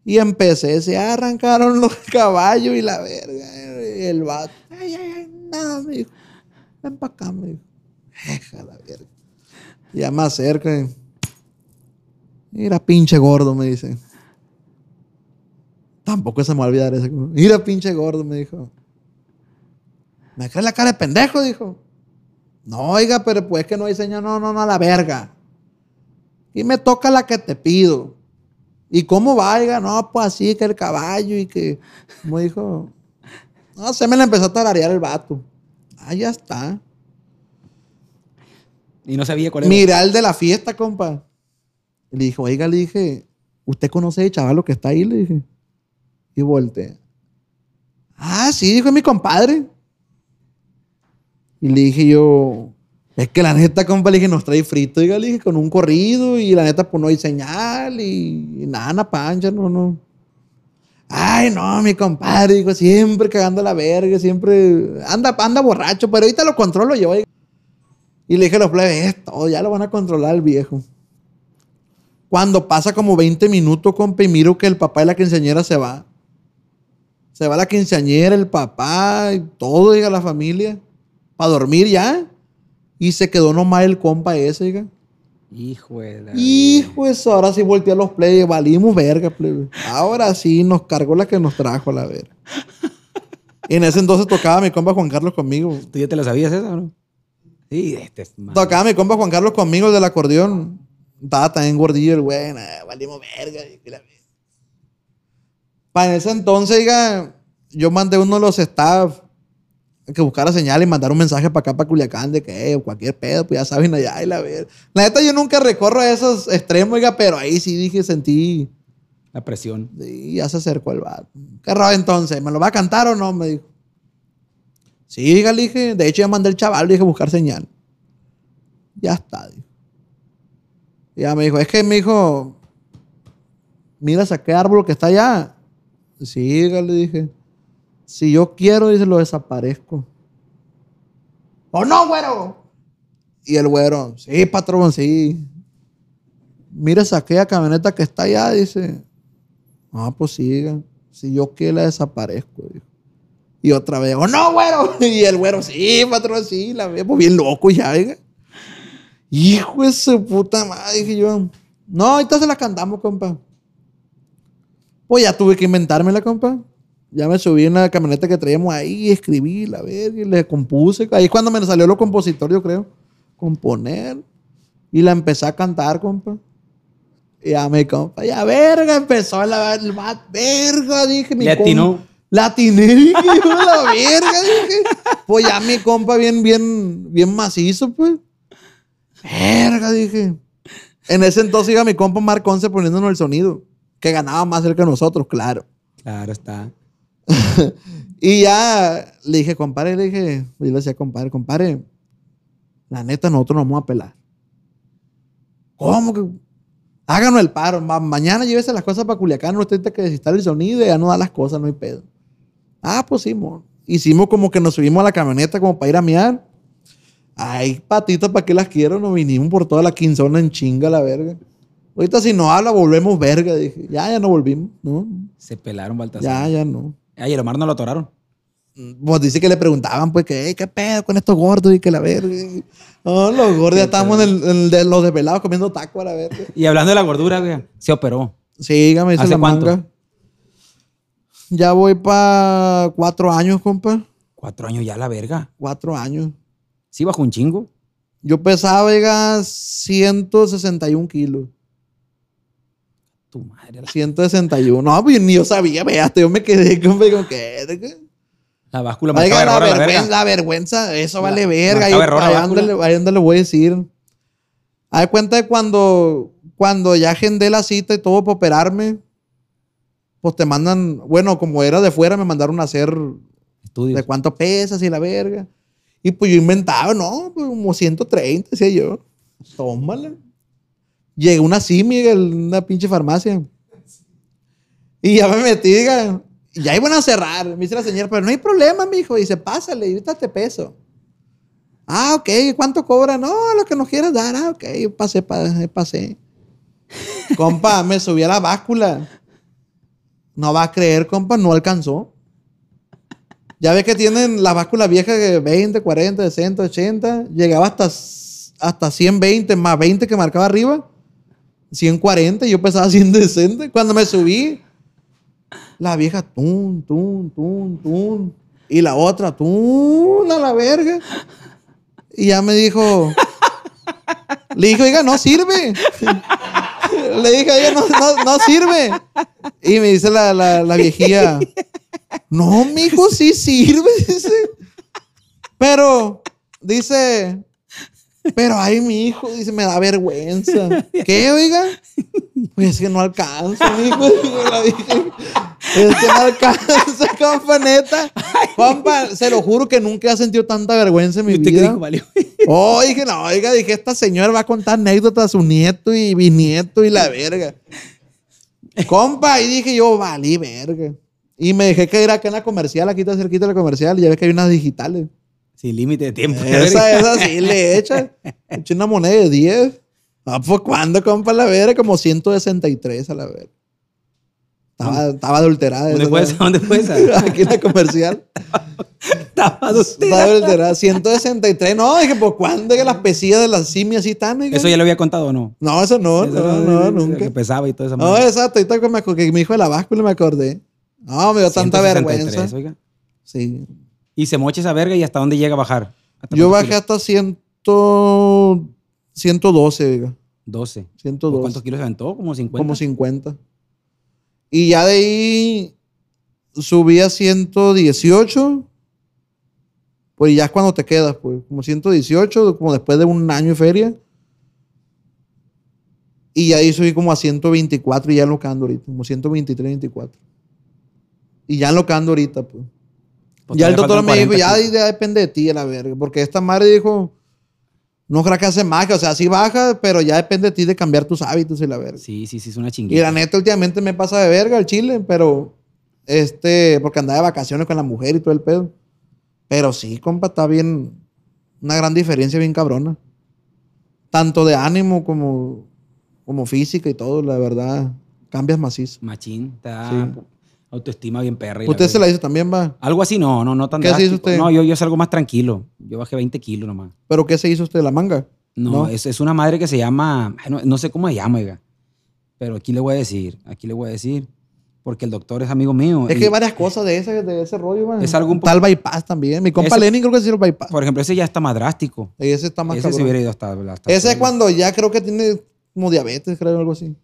Y empecé, se arrancaron los [laughs] caballos y la verga. Y el vato, ay, ay, ay, nada, me dijo. Ven para acá, me dijo. Deja la verga. Ya más cerca. y, Mira, pinche gordo, me dice. Tampoco se me va a olvidar. Mira, pinche gordo, me dijo. ¿Me crees la cara de pendejo? Dijo. No, oiga, pero pues que no hay señal. No, no, no, la verga. Y me toca la que te pido. ¿Y cómo vaya? No, pues así que el caballo y que. Como dijo. No, se me le empezó a tararear el vato. Ah, ya está. Y no sabía cuál era. Mira el de la fiesta, compa. Y le dijo, oiga, le dije, ¿usted conoce el chaval que está ahí? Le dije. Y volteé. Ah, sí, dijo es mi compadre. Y le dije yo, es que la neta, compa, le dije, nos trae frito, diga, le dije, con un corrido, y la neta, pues no hay señal, y, y nada, na pancha, no, no. Ay, no, mi compadre, dijo, siempre cagando la verga, siempre anda, anda borracho, pero ahorita lo controlo yo. oiga. Y le dije a los plebes, esto, ya lo van a controlar el viejo. Cuando pasa como 20 minutos, compa, y miro que el papá y la quinceañera se va. Se va la quinceañera, el papá, y todo, diga, la familia, para dormir ya. Y se quedó nomás el compa ese, diga. Hijo de la Hijo eso, ahora sí volteé a los plebes, valimos verga, plebe. Ahora sí nos cargó la que nos trajo la verga. Y [laughs] en ese entonces tocaba mi compa Juan Carlos conmigo. ¿Tú ya te lo sabías esa, no? Sí, este es mal. Tocaba mi compa Juan Carlos conmigo, el del acordeón. Estaba también gordillo el güey, nah, valimos la verga. Para ese entonces, diga, yo mandé uno de los staff que buscara señal y mandar un mensaje para acá, para Culiacán, de que eh, cualquier pedo, pues ya saben allá y la ver. La neta, yo nunca recorro a esos extremos, oiga, pero ahí sí dije, sentí. La presión. Y ya se acercó el vato. ¿Qué raro entonces? ¿Me lo va a cantar o no? Me dijo. Sí, diga, le dije. De hecho, ya mandé el chaval, le dije buscar señal. Ya está, dijo. Y ya me dijo, es que me dijo, mira, saqué árbol que está allá. Sí, le dije. Si yo quiero, dice, lo desaparezco. ¡Oh, no, güero! Y el güero, sí, patrón, sí. Mira, saqué a camioneta que está allá, dice. Ah, pues siga. Si yo quiero, la desaparezco. dijo. Y otra vez, ¡oh, no, güero! [laughs] Y el güero, sí, patrón, sí. La veo, pues bien loco ya, venga. Hijo de su puta madre, dije yo. No, ahorita se la cantamos, compa. Pues ya tuve que inventármela, compa. Ya me subí en la camioneta que traíamos ahí, escribí, la verga, y le compuse. Ahí es cuando me salió lo compositor, yo creo. Componer. Y la empecé a cantar, compa. Y ya me compa, ya verga, empezó la, el más verga, dije. Mi Le atinó. compa- La atiné, dije, [laughs] yo, la verga, dije. Pues ya mi compa bien, bien, bien macizo, pues. Verga, dije. En ese entonces iba mi compa Marc Once poniéndonos el sonido. Que ganaba más cerca de nosotros, claro. Claro está. [laughs] Y ya le dije, compadre, le dije, yo le decía, compadre, compadre, la neta, nosotros nos vamos a pelar. ¿Cómo que? Háganos el paro. ma- mañana llévese las cosas para Culiacán, no tiene que necesitar el sonido y ya no da las cosas, no hay pedo. Ah, pues sí, mo. Hicimos como que nos subimos a la camioneta como para ir a miar. Ay, patitas, ¿para qué las quiero? Nos vinimos por toda la quinzona en chinga la verga. Ahorita si no habla, volvemos verga. Dije, ya, ya no volvimos. No, Se pelaron ya, Baltasar. ya no. Ay, el Omar no lo atoraron. Pues dice que le preguntaban, pues, que, "Ey, ¿qué pedo con estos gordos? Y que la verga. No, los gordos ya estábamos en el, en el de los desvelados comiendo taco a la verga. Y hablando de la gordura, güey, se operó. Sí, dígame, ¿Hace la cuánto? manga. Ya voy para cuatro años, compa. Cuatro años ya la verga. Cuatro años. Sí, bajó un chingo. Yo pesaba, oiga, 161 kilos. Tu madre. La, 161. No, pues ni yo sabía, vea, hasta yo me quedé [laughs] como que... la báscula Oiga, marcaba la, error a la vergüenza, la vergüenza, eso La- vale verga. Ahí, donde le- voy a decir. Haz cuenta de cuando, cuando ya agendé la cita y todo para operarme, pues te mandan, bueno, como era de fuera, me mandaron a hacer Estudios. de cuánto pesas y la verga. Y pues yo inventaba, no, pues como 130, decía yo. Tómala. Llegué a una simia en una pinche farmacia. Y ya me metí, diga, y ya iban a cerrar. Me dice la señora, pero no hay problema, mijo. Y dice, pásale, y ahorita te peso. Ah, ok, ¿cuánto cobra? No, lo que nos quieras dar. Ah, ok, yo pasé, pa- pasé. [laughs] compa, me subí a la báscula. No va a creer, compa, no alcanzó. Ya ves que tienen la báscula vieja de 20, 40, 60, 80. Llegaba hasta, hasta 120 más 20 que marcaba arriba. 140 y yo pesaba [laughs] 160. Cuando me subí, la vieja, tun, tun, tun, tun. Y la otra, tun, a la verga. Y ya me dijo, le dije, oiga, no sirve. [laughs] Le dije, oiga, no, no, no sirve. Y me dice la, la, la viejilla, no, mijo, sí sirve. [laughs] Pero, dice, Pero ay, mi hijo, dice, me da vergüenza. ¿Qué, oiga? Pues es que no alcanza, mi hijo. La dije, es que no alcanza, [laughs] compa, neta. Compa, se lo juro que nunca he sentido tanta vergüenza en mi ¿Y usted qué vida. Oh, dije, no, oiga, dije, esta señora va a contar anécdotas a su nieto y bisnieto y la verga. Compa, y dije yo, valí verga. Y me dejé caer acá en la comercial, aquí está cerquita de la comercial, y ya ves que hay unas digitales. Sin límite de tiempo. Esa, esa [laughs] sí le echa. Echa una moneda de 10. Ah, pues ¿cuándo, compa, la verga? Como 163 a la verga. Estaba, estaba adulterada. ¿Dónde esa, fue esa? ¿Dónde fue esa? [laughs] Aquí en la comercial. Estaba usted. Estaba adulterada. 163. No, dije, pues ¿cuándo que las pesillas de las simias así están? ¿Eso ya lo había contado o no? No, eso no, Eso no, no, Que nunca. pesaba y todo eso. No, exacto. Ahorita que me, que me dijo de la báscula me acordé. No, me dio tanta vergüenza. Oiga. Sí. Y se mocha esa verga y hasta dónde llega a bajar. ¿Hasta Yo bajé kilos? hasta 100, 112, oiga. 12. 112. ¿Cuántos kilos se aventó? Como 50. Como 50. Y ya de ahí subí a 118. Pues ya es cuando te quedas, pues. Como 118, como después de un año de feria. Y ahí subí como a 124 y ya en lo que ando ahorita. Como 123, 24. Y ya en lo que ando ahorita, pues. Pues ya el doctor me dijo, 40 ya, depende de ti, a la verga. Porque esta madre dijo, no creo que hace magia. O sea, sí baja, pero ya depende de ti de cambiar tus hábitos y la verga. Sí, sí, sí, es una Y chinguita. la neta, últimamente me pasa de verga el chile, pero este, porque andaba de vacaciones con la mujer y todo el pedo. Pero sí, compa, está bien, una gran diferencia bien cabrona. Tanto de ánimo como, como física y todo, la verdad, cambias macizo. Machín, da Sí. Autoestima bien perra. y la ¿Usted se la hizo también, va? Algo así, no, no, no tan ¿Qué se hizo usted? No, yo, yo salgo más tranquilo. Yo bajé 20 kilos nomás. ¿Pero qué se hizo usted, la manga? No, No. Es, es una madre que se llama, no, no sé cómo se llama, oiga. Pero aquí le voy a decir, aquí le voy a decir, porque el doctor es amigo mío. Es que hay varias cosas de ese, de ese rollo, va. Es algo un Tal bypass también. Mi compa Ese- Lenin creo que sí el bypass. Por ejemplo, ese ya está más drástico. Y ese está más Ese se hubiera ido hasta... hasta Ese es cuando ya creo que tiene como diabetes, creo, algo así.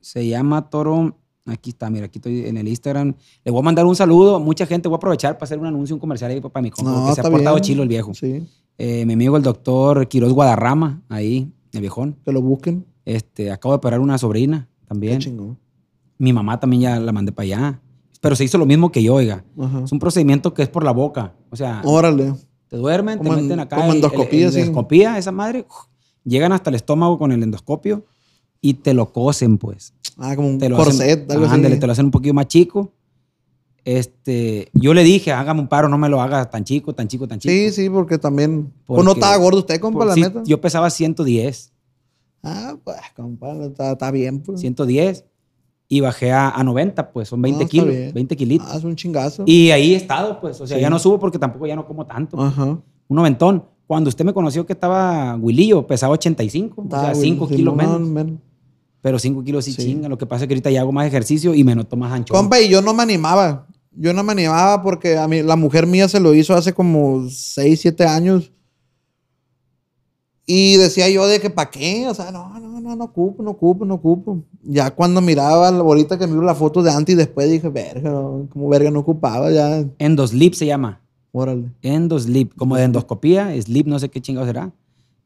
Se llama Toro. Aquí está, mira, aquí estoy en el Instagram. Le voy a mandar un saludo. Mucha gente, voy a aprovechar para hacer un anuncio, un comercial ahí para mi compa, No, porque se ha portado bien. chilo el viejo. Sí, Eh, mi amigo el doctor Quiroz Guadarrama, ahí, el viejón. que lo busquen. Este, acabo de operar una sobrina Qué también. chingón. Mi mamá también ya la mandé para allá. Pero se hizo lo mismo que yo, oiga. Ajá. Es un procedimiento que es por la boca. O sea, Órale. te duermen, te en- meten acá. como el- el- endoscopía, el- sí. endoscopía, esa madre. uf, Llegan hasta el estómago con el endoscopio y te lo cosen, pues. Ah, como un Te lo corset, hacen, algo así. ándale, te lo hacen un poquito más chico. Este, yo le dije, hágame un paro, no me lo hagas tan chico, tan chico, tan chico. Sí, sí, porque también. Pues Porque- no estaba gordo usted, compa, Por- la sí, neta. Yo pesaba 110, Ah, pues, compa, está, está bien, pues. 110 y bajé a, a 90, pues son 20 No, está kilos, bien. 20 kilitos. Ah, es un chingazo. Y ahí he estado, pues, o sea, Sí. ya no subo porque tampoco ya no como tanto. Ajá. Un noventón. Cuando usted me conoció que estaba Wilillo, pesaba 85, o sea, Está, 5 güey, kilos Simón, menos. Pero 5 kilos sí, Sí. chinga. Lo que pasa es que ahorita ya hago más ejercicio y me noto más ancho. Compa, y yo no me animaba. Yo no me animaba porque a mí, la mujer mía se lo hizo hace como 6, 7 años. Y decía yo de que ¿para qué? O sea, no, no, no, no ocupo, no ocupo, no ocupo. Ya cuando miraba, ahorita que miro la foto de antes y después dije, verga, no, como verga no ocupaba, ya, Endoslip se llama. órale. Endoslip, como de endoscopía, slip, no sé qué chingado será.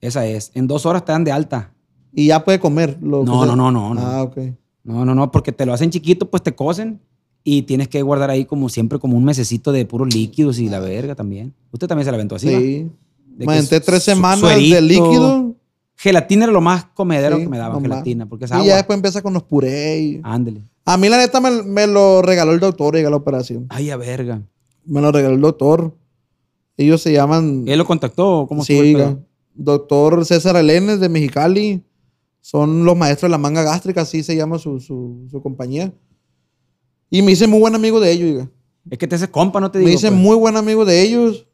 Esa es. En dos horas te dan de alta. Y ya puede comer. Lo No, que no, no, no, no. Ah, ok. No, no, no, porque te lo hacen chiquito, pues te cosen y tienes que guardar ahí como siempre, como un mesecito de puros líquidos y la verga también. Usted también se la aventó así. Sí. Me aventé tres semanas suerito. de líquido. Gelatina era lo más comedero Sí, que me daban, gelatina, porque es Y ya después empieza con los purés. y- Ándele. A mí, la neta, me, me lo regaló el doctor y a la operación. Ay, a verga. Me lo regaló el doctor. Ellos se llaman. ¿Él lo contactó? ¿Cómo sí, el oiga. pedo? Doctor César Elenes de Mexicali. Son los maestros de la manga gástrica, así se llama su, su, su compañía. Y me hice muy buen amigo de ellos, oiga. Es que te hace compa, no te Me digo. hice pues. muy buen amigo de ellos.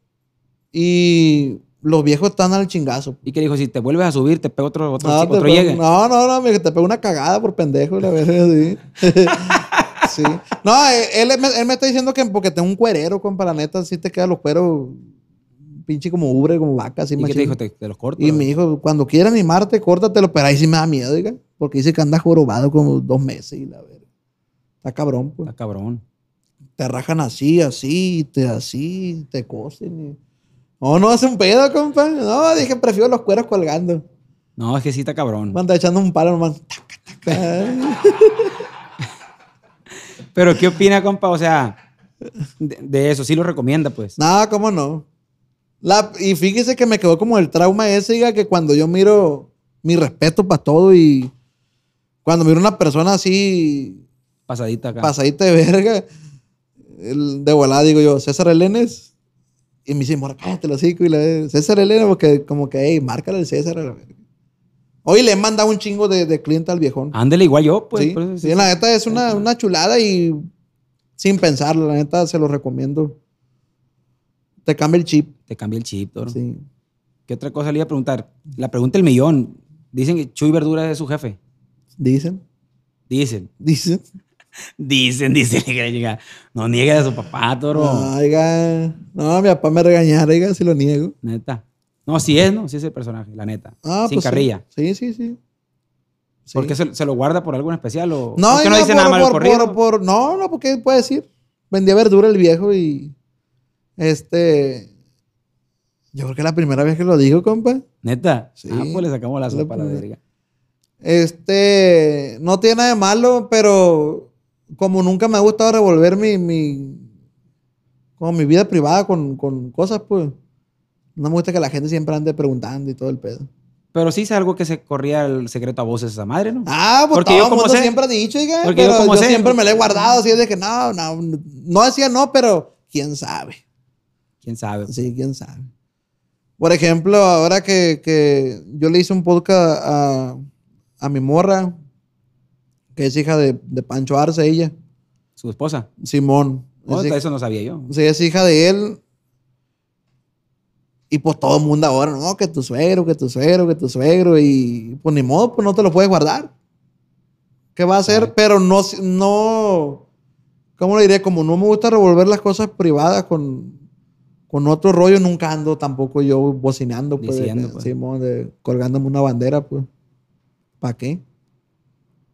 Y los viejos están al chingazo. Y que dijo, si te vuelves a subir, te pego otro, otro, No, otro pego- llegue. no, no, no, me, te pegó una cagada por pendejo, la verdad, sí. [laughs] sí. No, eh, él, él me, él me está diciendo que porque tengo un cuerero, compa, la neta, sí te quedan los cueros pinche como ubre, como vaca, así ¿Y qué machín. te dijo? Te, te los corto. Y me dijo, cuando quiera animarte, córtatelo, pero ahí sí me da miedo, oiga, porque dice que anda jorobado como dos meses y la verdad. Está cabrón, pues. Está cabrón. Te rajan así, así, te así, te cosen. y- No, no hace un pedo, compa. No, dije, prefiero los cueros colgando. No, es que sí está cabrón. Anda echando un palo, nomás. Taca, [laughs] taca. Pero ¿qué opina, compa? O sea, de, de eso, sí lo recomienda, pues. No, cómo no. La, y fíjese que me quedó como el trauma ese, diga, que cuando yo miro mi respeto para todo y cuando miro una persona así Pasadita acá. pasadita de verga, el- de volada digo yo, César Elenes. Y me dice, mora, cállate los hocico", Y le César Elenes, porque como que, hey, márcale el César a la verga. Hoy le he mandado un chingo de, de cliente al viejón. Ándele igual yo, pues. sí, por eso sí, la neta es una, una chulada y sin pensarlo, la neta se lo recomiendo. Te cambia el chip. Te cambia el chip, toro. Sí. ¿Qué otra cosa le iba a preguntar? La pregunta del millón. Dicen que Chuy Verdura es su jefe. Dicen, Dicen. [laughs] dicen. Dicen, dicen. [laughs] No niegue a su papá, toro. No, oiga. No, mi papá me regañará, oiga, si lo niego. Neta. No, sí es, ¿no? Sí es el personaje, la neta. Ah, Sin pues sí. carrilla. Sí, sí, sí. Sí. ¿Por qué se, se lo guarda por algo en especial? O, No, ¿por qué no oiga, dice por, nada malo por, corrido? por- por- no, no, porque puede decir. Vendía verdura el viejo y. Este. Yo creo que es la primera vez que lo digo, compa. Neta. Sí. Ah, pues le sacamos la sopa a la verga. Este. No tiene nada de malo, pero. Como nunca me ha gustado revolver mi. mi como mi vida privada con, con cosas, pues. No me gusta que la gente siempre ande preguntando y todo el pedo. Pero sí es algo que se corría el secreto a voces esa madre, ¿no? Ah, pues Porque todo yo como mundo sé. siempre ha dicho, oiga, Porque yo pero yo, como sé. siempre me lo he guardado, así de que no, no, no decía no, pero quién sabe. ¿Quién sabe? Sí, quién sabe. Por ejemplo, ahora que, que yo le hice un podcast a, a mi morra, que es hija de, de Pancho Arce, ella, Su esposa. Simón. Oh, es, hija- eso no sabía yo. sí, es hija de él. Y pues todo el mundo ahora, no, que tu suegro, que tu suegro, que tu suegro. Y pues ni modo, pues no te lo puedes guardar. ¿Qué va a hacer? Pero no, no, ¿cómo le diré? Como no me gusta revolver las cosas privadas con, con otro rollo, nunca ando tampoco yo bocinando, pues, de Diciendo, que- pues. Simón, de- colgándome una bandera, pues. ¿Para qué?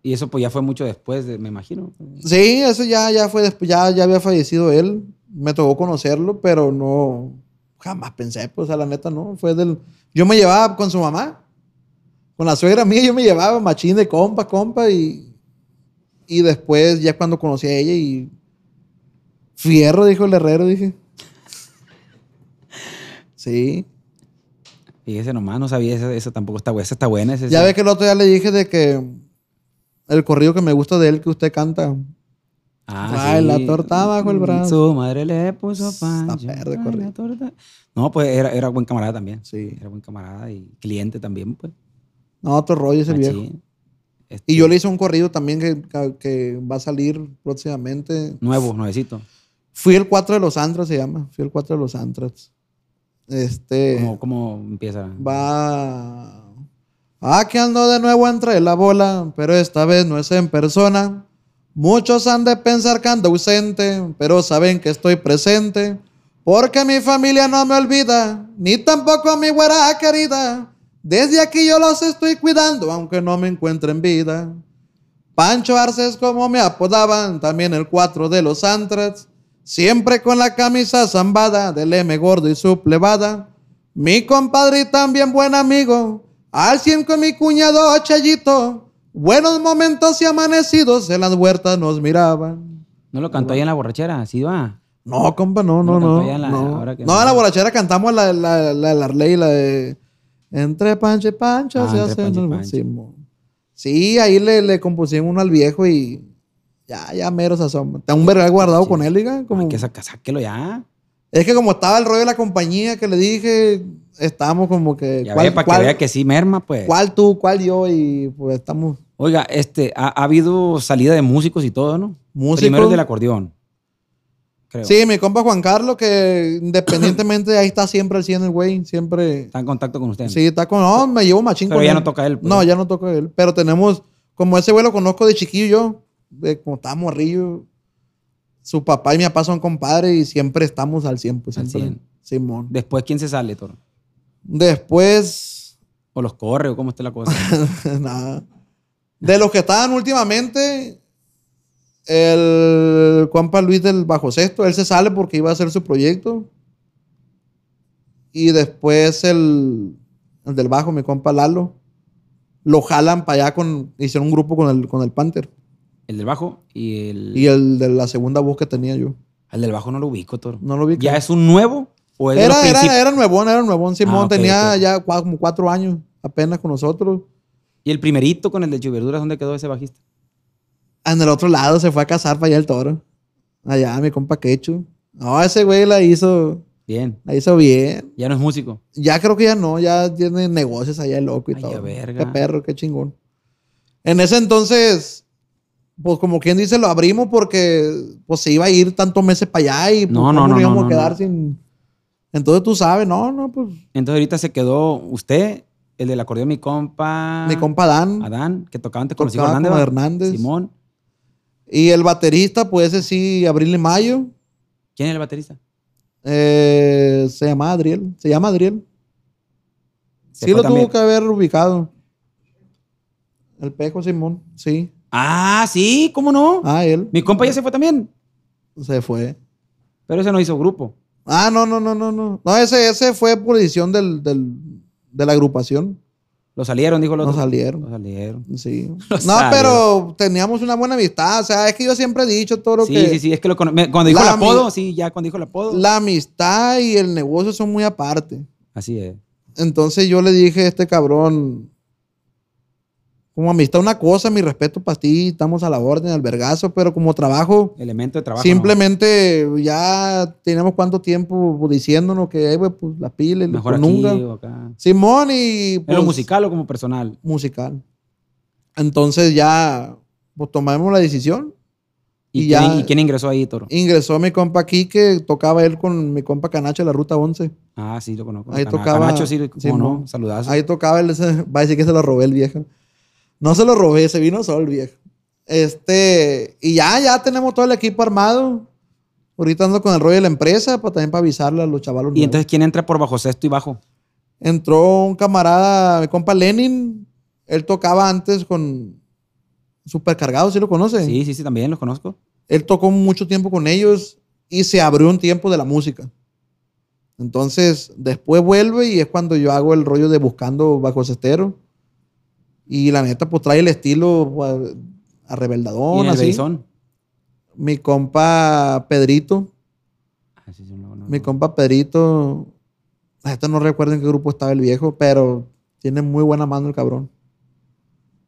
Y eso pues ya fue mucho después, de- me imagino. Sí, eso ya, ya fue después, ya, ya había fallecido él. Me tocó conocerlo, pero no, jamás pensé, pues a la neta no. Fue del, yo me llevaba con su mamá, con la suegra mía, yo me llevaba machín de compa, compa, y, y después ya cuando conocí a ella y fierro, dijo el herrero, dije. Sí. Fíjese nomás, no sabía eso, eso tampoco está buena. Esa está buena. Ya ve que el otro día le dije de que el corrido que me gusta de él que usted canta. Ah, Ay, la torta bajo el brazo. Su madre le puso Está pancho. verde, Ay, corrido. la torta. No, pues era, era buen camarada también. Sí. Era buen camarada y cliente también, pues. No, otro rollo ese viejo. Machín. Este, Y yo le hice un corrido también que, que- que va a salir próximamente. Nuevo, nuevecito. Fui el 4 de los Antras, se llama. Fui el 4 de los Antras. Este. ¿Cómo, cómo empieza? Va. Aquí ando de nuevo entre la bola, pero esta vez no es en persona. Muchos han de pensar que ando ausente, pero saben que estoy presente. Porque mi familia no me olvida, ni tampoco mi güera querida. Desde aquí yo los estoy cuidando, aunque no me encuentre en vida. Pancho Arce es como me apodaban, también el 4 de los Antrax. Siempre con la camisa zambada del M gordo y su plebada. Mi compadre y también buen amigo, al 100 con mi cuñado Chayito. Buenos momentos y amanecidos en las huertas nos miraban. ¿No lo cantó ahí en la borrachera? Sí, va. No, compa, no, No no, no. en la- no. No, la borrachera cantamos la, la, la, la Arley, la de Entre Pancho y Pancho Ah, se hace. Sí, ahí le, le compusimos uno al viejo y ya, ya mero se asoma. Tengo un vergal guardado Sí. con él, diga. Como... Hay que saca- sáquelo ya. Es que como estaba el rollo de la compañía que le dije, estamos como que... Ya ve, para que vea que sí merma, pues. ¿Cuál tú, cuál yo? Y pues estamos Oiga, este, ha, ha habido salida de músicos y todo, ¿no? músicos. Primero el del acordeón. Creo. Sí, mi compa Juan Carlos, que independientemente ahí está siempre al 100 el güey, siempre... Está en contacto con usted. Sí, está con... No, me llevo machín Pero con ya él. no toca él, pues. No, ya no toca él. Pero tenemos... Como ese güey lo conozco de chiquillo yo, de como estaba morrillo. Su papá y mi papá son compadres y siempre estamos al 100, pues Al siempre. 100. Simón. Después, ¿quién se sale, Toro? Después... ¿O los corre o cómo está la cosa? [laughs] Nada. De los que estaban últimamente, el compa Luis del Bajo Sexto, él se sale porque iba a hacer su proyecto. Y después el, el del bajo, mi compa Lalo, lo jalan para allá con. Hicieron un grupo con el, con el Panther. El del bajo y el. Y el de la segunda voz que tenía yo. El del bajo no lo ubico, Toro. No lo vi. ¿Ya es un nuevo? ¿O es de los Era, era, era nuevón, era nuevón. Simón Ah, tenía ya como cuatro años apenas con nosotros. ¿Y el primerito con el de Chuverduras, dónde quedó ese bajista? En el otro lado se fue a cazar para allá el toro. Allá, mi compa Quechu. No, ese güey la hizo, Bien. la hizo bien. Ya no es músico. Ya creo que ya no, ya tiene negocios allá el loco y Ay, todo. verga. Qué perro, qué chingón. En ese entonces, pues como quien dice, lo abrimos porque pues se iba a ir tantos meses para allá y pues, No, no, ¿cómo no, nos íbamos no, a quedar no. sin. Entonces tú sabes, no, no, pues Entonces ahorita se quedó usted, el del acordeón, mi compa. mi compa Dan Adán, que tocaba antes con los Hernández. Hernández. Simón. Y el baterista, pues ese sí, abril y mayo. ¿Quién es el baterista? eh, se llama Adriel. Se llama Adriel. Se Sí lo tuvo que haber ubicado. El Pejo Simón, sí. Ah, sí, ¿cómo no? Ah, él Mi compa ya se fue también. se fue. Pero ese no hizo grupo. Ah, no, no, no, no, no. No, ese, ese fue por decisión del, del- de la agrupación. Lo salieron, dijo el No otro. salieron. Lo salieron. Sí. [laughs] Lo No, salieron. pero teníamos una buena amistad. O sea, es que yo siempre he dicho, Toro, Sí, que sí, sí, es que lo cuando dijo el apodo, sí, ya cuando dijo el apodo. la amistad y el negocio son muy aparte. Así es. Entonces yo le dije a este cabrón, como amistad una cosa, mi respeto para ti, estamos a la orden, al vergazo, pero como trabajo, Elemento de trabajo. simplemente ya tenemos cuánto tiempo diciéndonos que, güey, pues la pila, ¿no? Mejor pues, aquí nunca. o acá. Simón y... ¿En Pues, lo musical o como personal? Musical. Entonces ya, pues tomamos la decisión. ¿Y, Y quién, ya- y quién ingresó ahí, Toro? Ingresó mi compa aquí que tocaba él con mi compa Canacho de la Ruta 11. Ah, sí, lo conozco. Ahí Cana- tocaba- Canacho, sí, Simón. no, saludazo. Ahí tocaba él, [laughs] va a decir que se lo robé el viejo. No se lo robé, se vino solo el viejo. Este, y ya, ya tenemos todo el equipo armado. Ahorita ando con el rollo de la empresa, para también para avisarle a los chavalos. ¿Y nuevos. entonces quién entra por bajo sexto y bajo? Entró un camarada, mi compa Lenin. Él tocaba antes con Supercargado, ¿sí lo conoce? Sí, sí, sí, también los conozco. Él tocó mucho tiempo con ellos y se abrió un tiempo de la música. Entonces, después vuelve y es cuando yo hago el rollo de buscando bajo cestero. Y la neta, pues trae el estilo pues, ¿Y a rebeldadón, en el así. Beizón? Mi compa Pedrito, Ah, sí, sí, no, no, mi no. compa Pedrito, neta no recuerdo en qué grupo estaba el viejo, pero tiene muy buena mano el cabrón.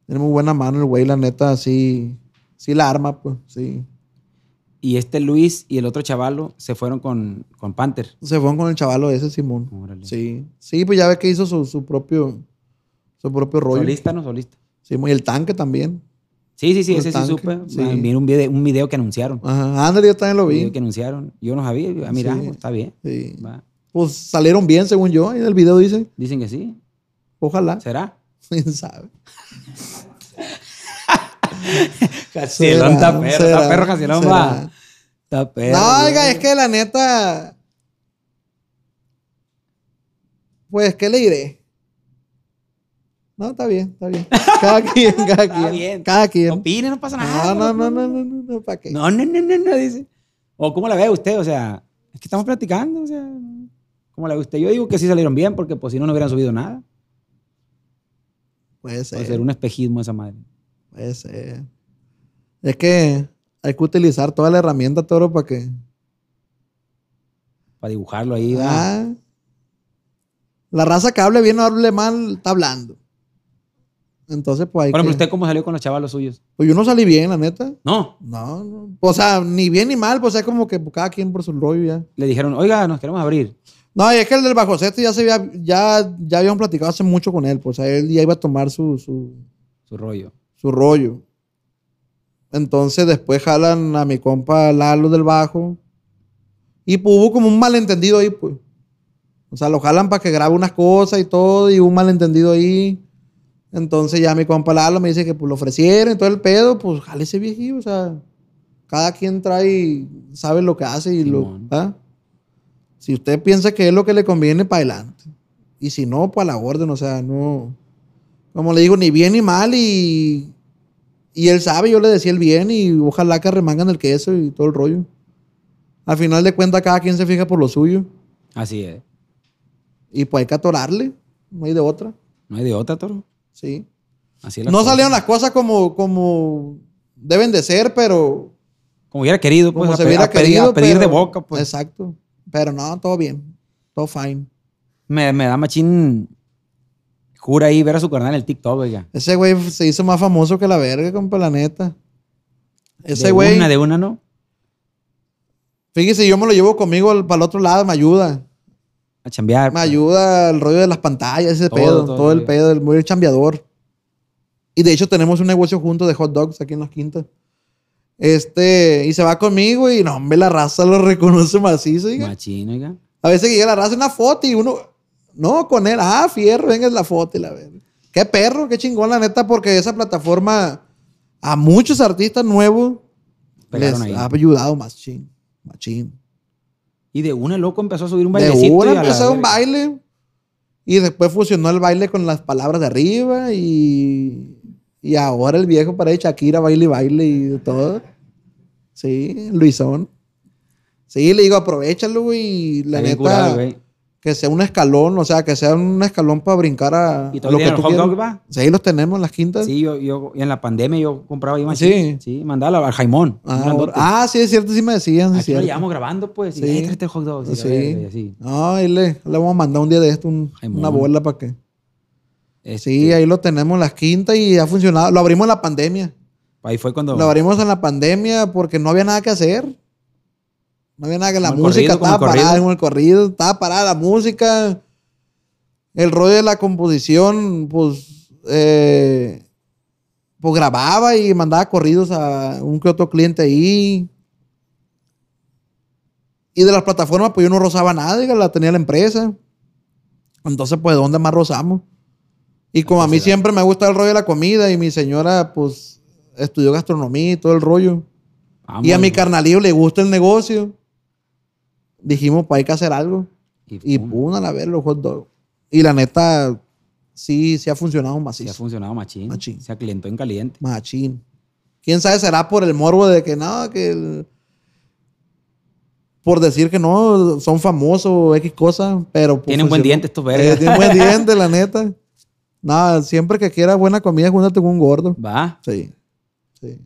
Tiene muy buena mano el güey, la neta, sí, sí la arma, pues, sí. Y este Luis y el otro chavalo se fueron con, con Panther. Se fueron con el chavalo ese, Simón. Órale. Sí. Sí, pues ya ve que hizo su, su propio su propio rollo. ¿Solista no solista? Sí, y el tanque también. Sí, sí, sí, El ese sí supe. sí. Ah, Vi un video, un video que anunciaron. Ajá. Ándale, yo también lo Un video vi. que anunciaron. Yo no sabía. Ah, mira, Sí. pues, está bien. Sí. Va. Pues salieron bien, según yo. En el video dice. Dicen que sí. Ojalá. ¿Será? [laughs] ¿Quién sabe? [laughs] Castelón está perro. será, Está perro, va. Está perro. No, oiga, es que la neta. Pues, ¿qué le diré? No, está bien, está bien. Cada quien, [laughs] cada quien. bien. Cada quien. Opine, no pasa nada. No, no, no, no, no, no, no, ¿para qué? No, no, no, no, no, dice. O cómo la ve usted, o sea, es que estamos platicando, o sea, ¿cómo la ve usted? Yo digo que sí salieron bien, porque pues si no, no hubieran subido nada. Puede Puede ser. ser un espejismo esa madre. Puede ser. Es que hay que utilizar toda la herramienta, toro, para que. Para dibujarlo ahí. Ah. La raza que hable bien o hable mal está hablando. Entonces, pues hay ejemplo, que- ¿usted cómo salió con los chavalos suyos? Pues yo no salí bien, la neta. No, No, no. O sea, ni bien ni mal, pues es como que cada quien por su rollo ya. le dijeron, oiga, nos queremos abrir. No, y es que el del bajo sexto ya se había, ya, ya habíamos platicado hace mucho con él, pues él ya iba a tomar su, su, Su rollo. su rollo. Entonces después jalan a mi compa Lalo del bajo. Y pues, hubo como un malentendido ahí, pues. O sea, lo jalan para que grabe unas cosas y todo, y hubo un malentendido ahí. Entonces ya mi compa Lalo me dice que pues lo ofrecieron y todo el pedo, pues jale ese viejillo, o sea, cada quien trae, sabe lo que hace y lo... ¿ah? Si usted piensa que es lo que le conviene, para adelante. Y si no, pues a la orden, o sea, no... Como le digo, ni bien ni mal y... Y él sabe, yo le decía el bien y ojalá que remangan el queso y todo el rollo. Al final de cuentas, cada quien se fija por lo suyo. Así es. Y pues hay que atorarle. No hay de otra. No hay de otra, toro. Sí. Así es la No cosa. salieron las cosas como, como deben de ser, pero Como hubiera querido, pues. como a se hubiera a pedir, querido. a pedir de boca, pues. Exacto. Pero no, todo bien. Todo fine. Me, me da machín. Jura ahí ver a su carnal en el TikTok, oiga. Ese güey se hizo más famoso que la verga, compa, la neta. Ese de güey, Una, de una, ¿no? fíjese, yo me lo llevo conmigo para el otro lado, me ayuda. A chambear. Me pues. ayuda el rollo de las pantallas, ese Todo, pedo, todo todo, el pedo, el muy chambeador. Y de hecho tenemos un negocio juntos de hot dogs aquí en las quintas. Este, y se va conmigo y no, hombre, la raza lo reconoce macizo, oiga. Machín, oiga. A veces llega la raza una foto y uno, no, con él, ah, fierro, venga es la foto y la verga. Qué perro, qué chingón, la neta, porque esa plataforma a muchos artistas nuevos les Pegaron ahí. ha ayudado machín, machín. Y de una, loco, empezó a subir un De bailecito. una y a la empezó un baile y después fusionó el baile con las palabras de arriba y, y ahora el viejo para de Shakira baile y baile y de todo. Sí, Luisón. Sí, le digo, aprovechalo, güey. y La Está neta, curado, güey. Que sea un escalón, o sea, que sea un escalón para brincar a, ¿Y a todavía tienen el hot dog, va? Sí, los tenemos en las quintas. Sí, yo, yo, y en la pandemia yo compraba ahí machín. Sí. Sí, mandaba al Jaimón. Ah, ah, sí, es cierto, sí me decían. sí, Aquí lo llevamos grabando, pues. Sí. Sí. Y, este hot dog. Sí. Sí. y así. No, ahí le, le vamos a mandar un día de esto un- una bola para que. Este, Sí, ahí lo tenemos en las quintas y ha funcionado. Lo abrimos en la pandemia. Ahí fue cuando. Lo abrimos en la pandemia porque no había nada que hacer. No había nada que la Como música corrido, estaba parada, como el corrido, estaba parada la música. El rollo de la composición, pues, eh, pues grababa y mandaba corridos a un que otro cliente ahí. Y de las plataformas, pues yo no rozaba nada, la tenía la empresa. Entonces, pues, ¿dónde más rozamos? Y como a mí siempre me gusta el rollo de la comida y mi señora, pues, estudió gastronomía y todo el rollo. Vamos, y a mi güey. carnalillo le gusta el negocio. Dijimos, pues hay que hacer algo. Y pum, pum, a la ver los hot dogs. Y la neta, sí, sí ha funcionado Sí, ha macizo. funcionado machín. Machín. Se acalentó en caliente. Machín. ¿Quién sabe? Será por el morbo de que no, que... el- por decir que no, son famosos, X cosas, pero... pues, Tienen buen diente estos vergas. Eh, tienen buen [laughs] diente, la neta. Nada, siempre que quieras buena comida, júntate con un gordo. Va. Sí. Sí.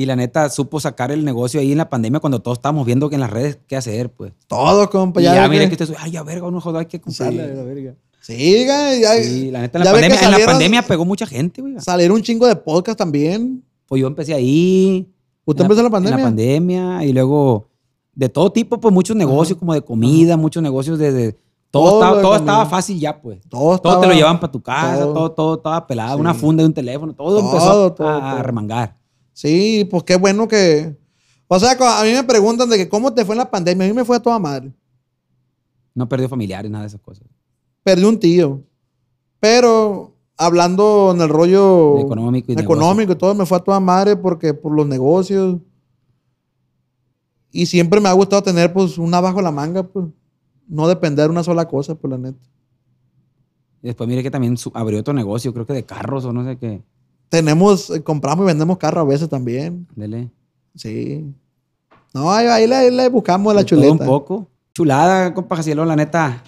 Y la neta supo sacar el negocio ahí en la pandemia cuando todos estábamos viendo que en las redes qué hacer, pues. Todo, compa. y ya ya, mire que- usted, ay, ya verga, uno joder, hay que comprarle. Sí. la verga. Sí, ya, Sí, la neta, en la, pandemia, en la pandemia pegó mucha gente, güey. Salieron un chingo de podcast también. Pues yo empecé ahí. ¿Usted empezó en la pandemia? En la pandemia y luego de todo tipo, pues muchos negocios como de comida, muchos negocios de... de- todo Todo estaba, todo estaba fácil ya, pues. Todo, Todo te estaba- lo llevaban para tu casa, todo. todo, todo, estaba pelado, Sí. una funda de un teléfono, todo, empezó a- remangar. Sí, pues qué bueno que... O sea, a mí me preguntan de que cómo te fue en la pandemia. A mí me fue a toda madre. No perdió familiares, nada de esas cosas. Perdí un tío. Pero hablando en el rollo De económico y económico y todo, me fue a toda madre porque por los negocios. Y siempre me ha gustado tener pues una bajo la manga, pues. No depender de una sola cosa, pues la neta. Y después mire que también abrió otro negocio, creo que de carros o no sé qué. Tenemos, eh, compramos y vendemos carros a veces también. Dele. Sí. No, ahí, ahí le, ahí le buscamos la De chuleta. un poco. Chulada, compa Jacielo, la neta,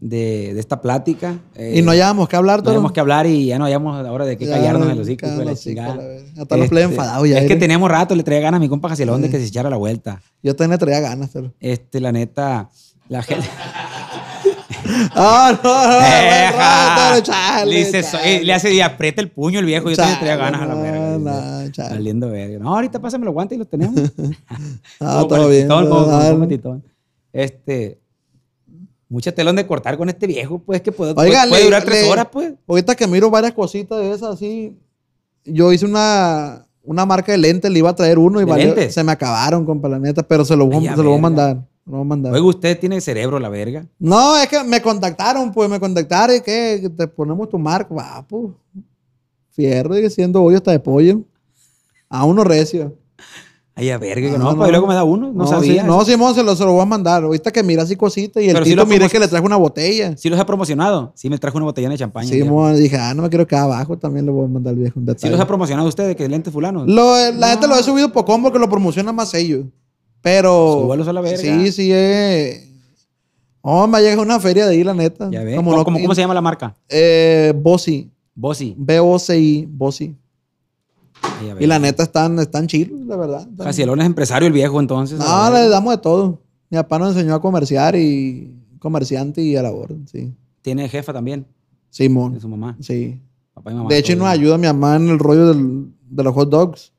de, de esta plática. Eh, Y no hayamos que hablar, no hayamos que hablar y ya no hayamos ahora de qué callarnos en los hocico. callarnos hijo de la los hocicos, chingada. la verga. Hasta los Este, enfadados ya. Es que mire. teníamos rato, le traía ganas a mi compa Jacielón de que se echara la vuelta. Yo también le traía ganas, Toro. Este, la neta, la gente. [laughs] [laughs] Ah, no, no, no, chale, le, dice, so- chale. le hace y aprieta el puño el viejo. Yo Chale, ganas a la no, verga. no, chale. Saliendo verga. No, ahorita pásame los guantes y los tenemos. [laughs] Ah, con todo bien. titón, el titón. Este. Mucha telón de cortar con este viejo, pues, que puede, Oiga, puede, le- durar tres le- horas, pues. Ahorita que miro varias cositas de esas así, yo hice una, una marca de lentes, le iba a traer uno y ¿De valió- se me acabaron, compa, la neta, pero se lo voy, Ay, a- ya, se lo voy a mandar. Mandar. Oiga, usted tiene cerebro, la verga. No, es que me contactaron, pues me contactaron y que que te ponemos tu marca, va, pues. Fierro, y siendo hoyo hasta de pollo. A uno recio. Ay, a verga, que Ah, no, no, pues no. luego me da uno. No, sabía. sí, no, Simón, se lo, se lo voy a mandar. Ahorita que mira así cositas y el Pero sí tito que le traje una botella. Sí los he promocionado. Sí me trajo una botella de champaña. Sí, ya. mo, dije, ah, no me quiero quedar abajo, también le voy a mandar al viejo un Sí detalle. los ha promocionado usted de que lentes fulano. Lo- la gente lo he subido poco porque lo promocionan más ellos. Pero. Súbalos a la verga. Sí, sí, eh. Oh, me llega una feria de ahí, la neta. Ya ves. ¿Cómo, no- cómo- cómo se llama la marca? Eh, Bossy. Bossy. B-O-C-I. Ya ves. Y la neta están, están chilos, la verdad. Jacielón es empresario el viejo, entonces. No, le damos de todo. Mi papá nos enseñó a comerciar y comerciante y a la orden, sí. Tiene jefa también, de Simón, su mamá. sí. Papá y mamá. De hecho, nos bien. ayuda mi mamá en el rollo del- de los hot dogs.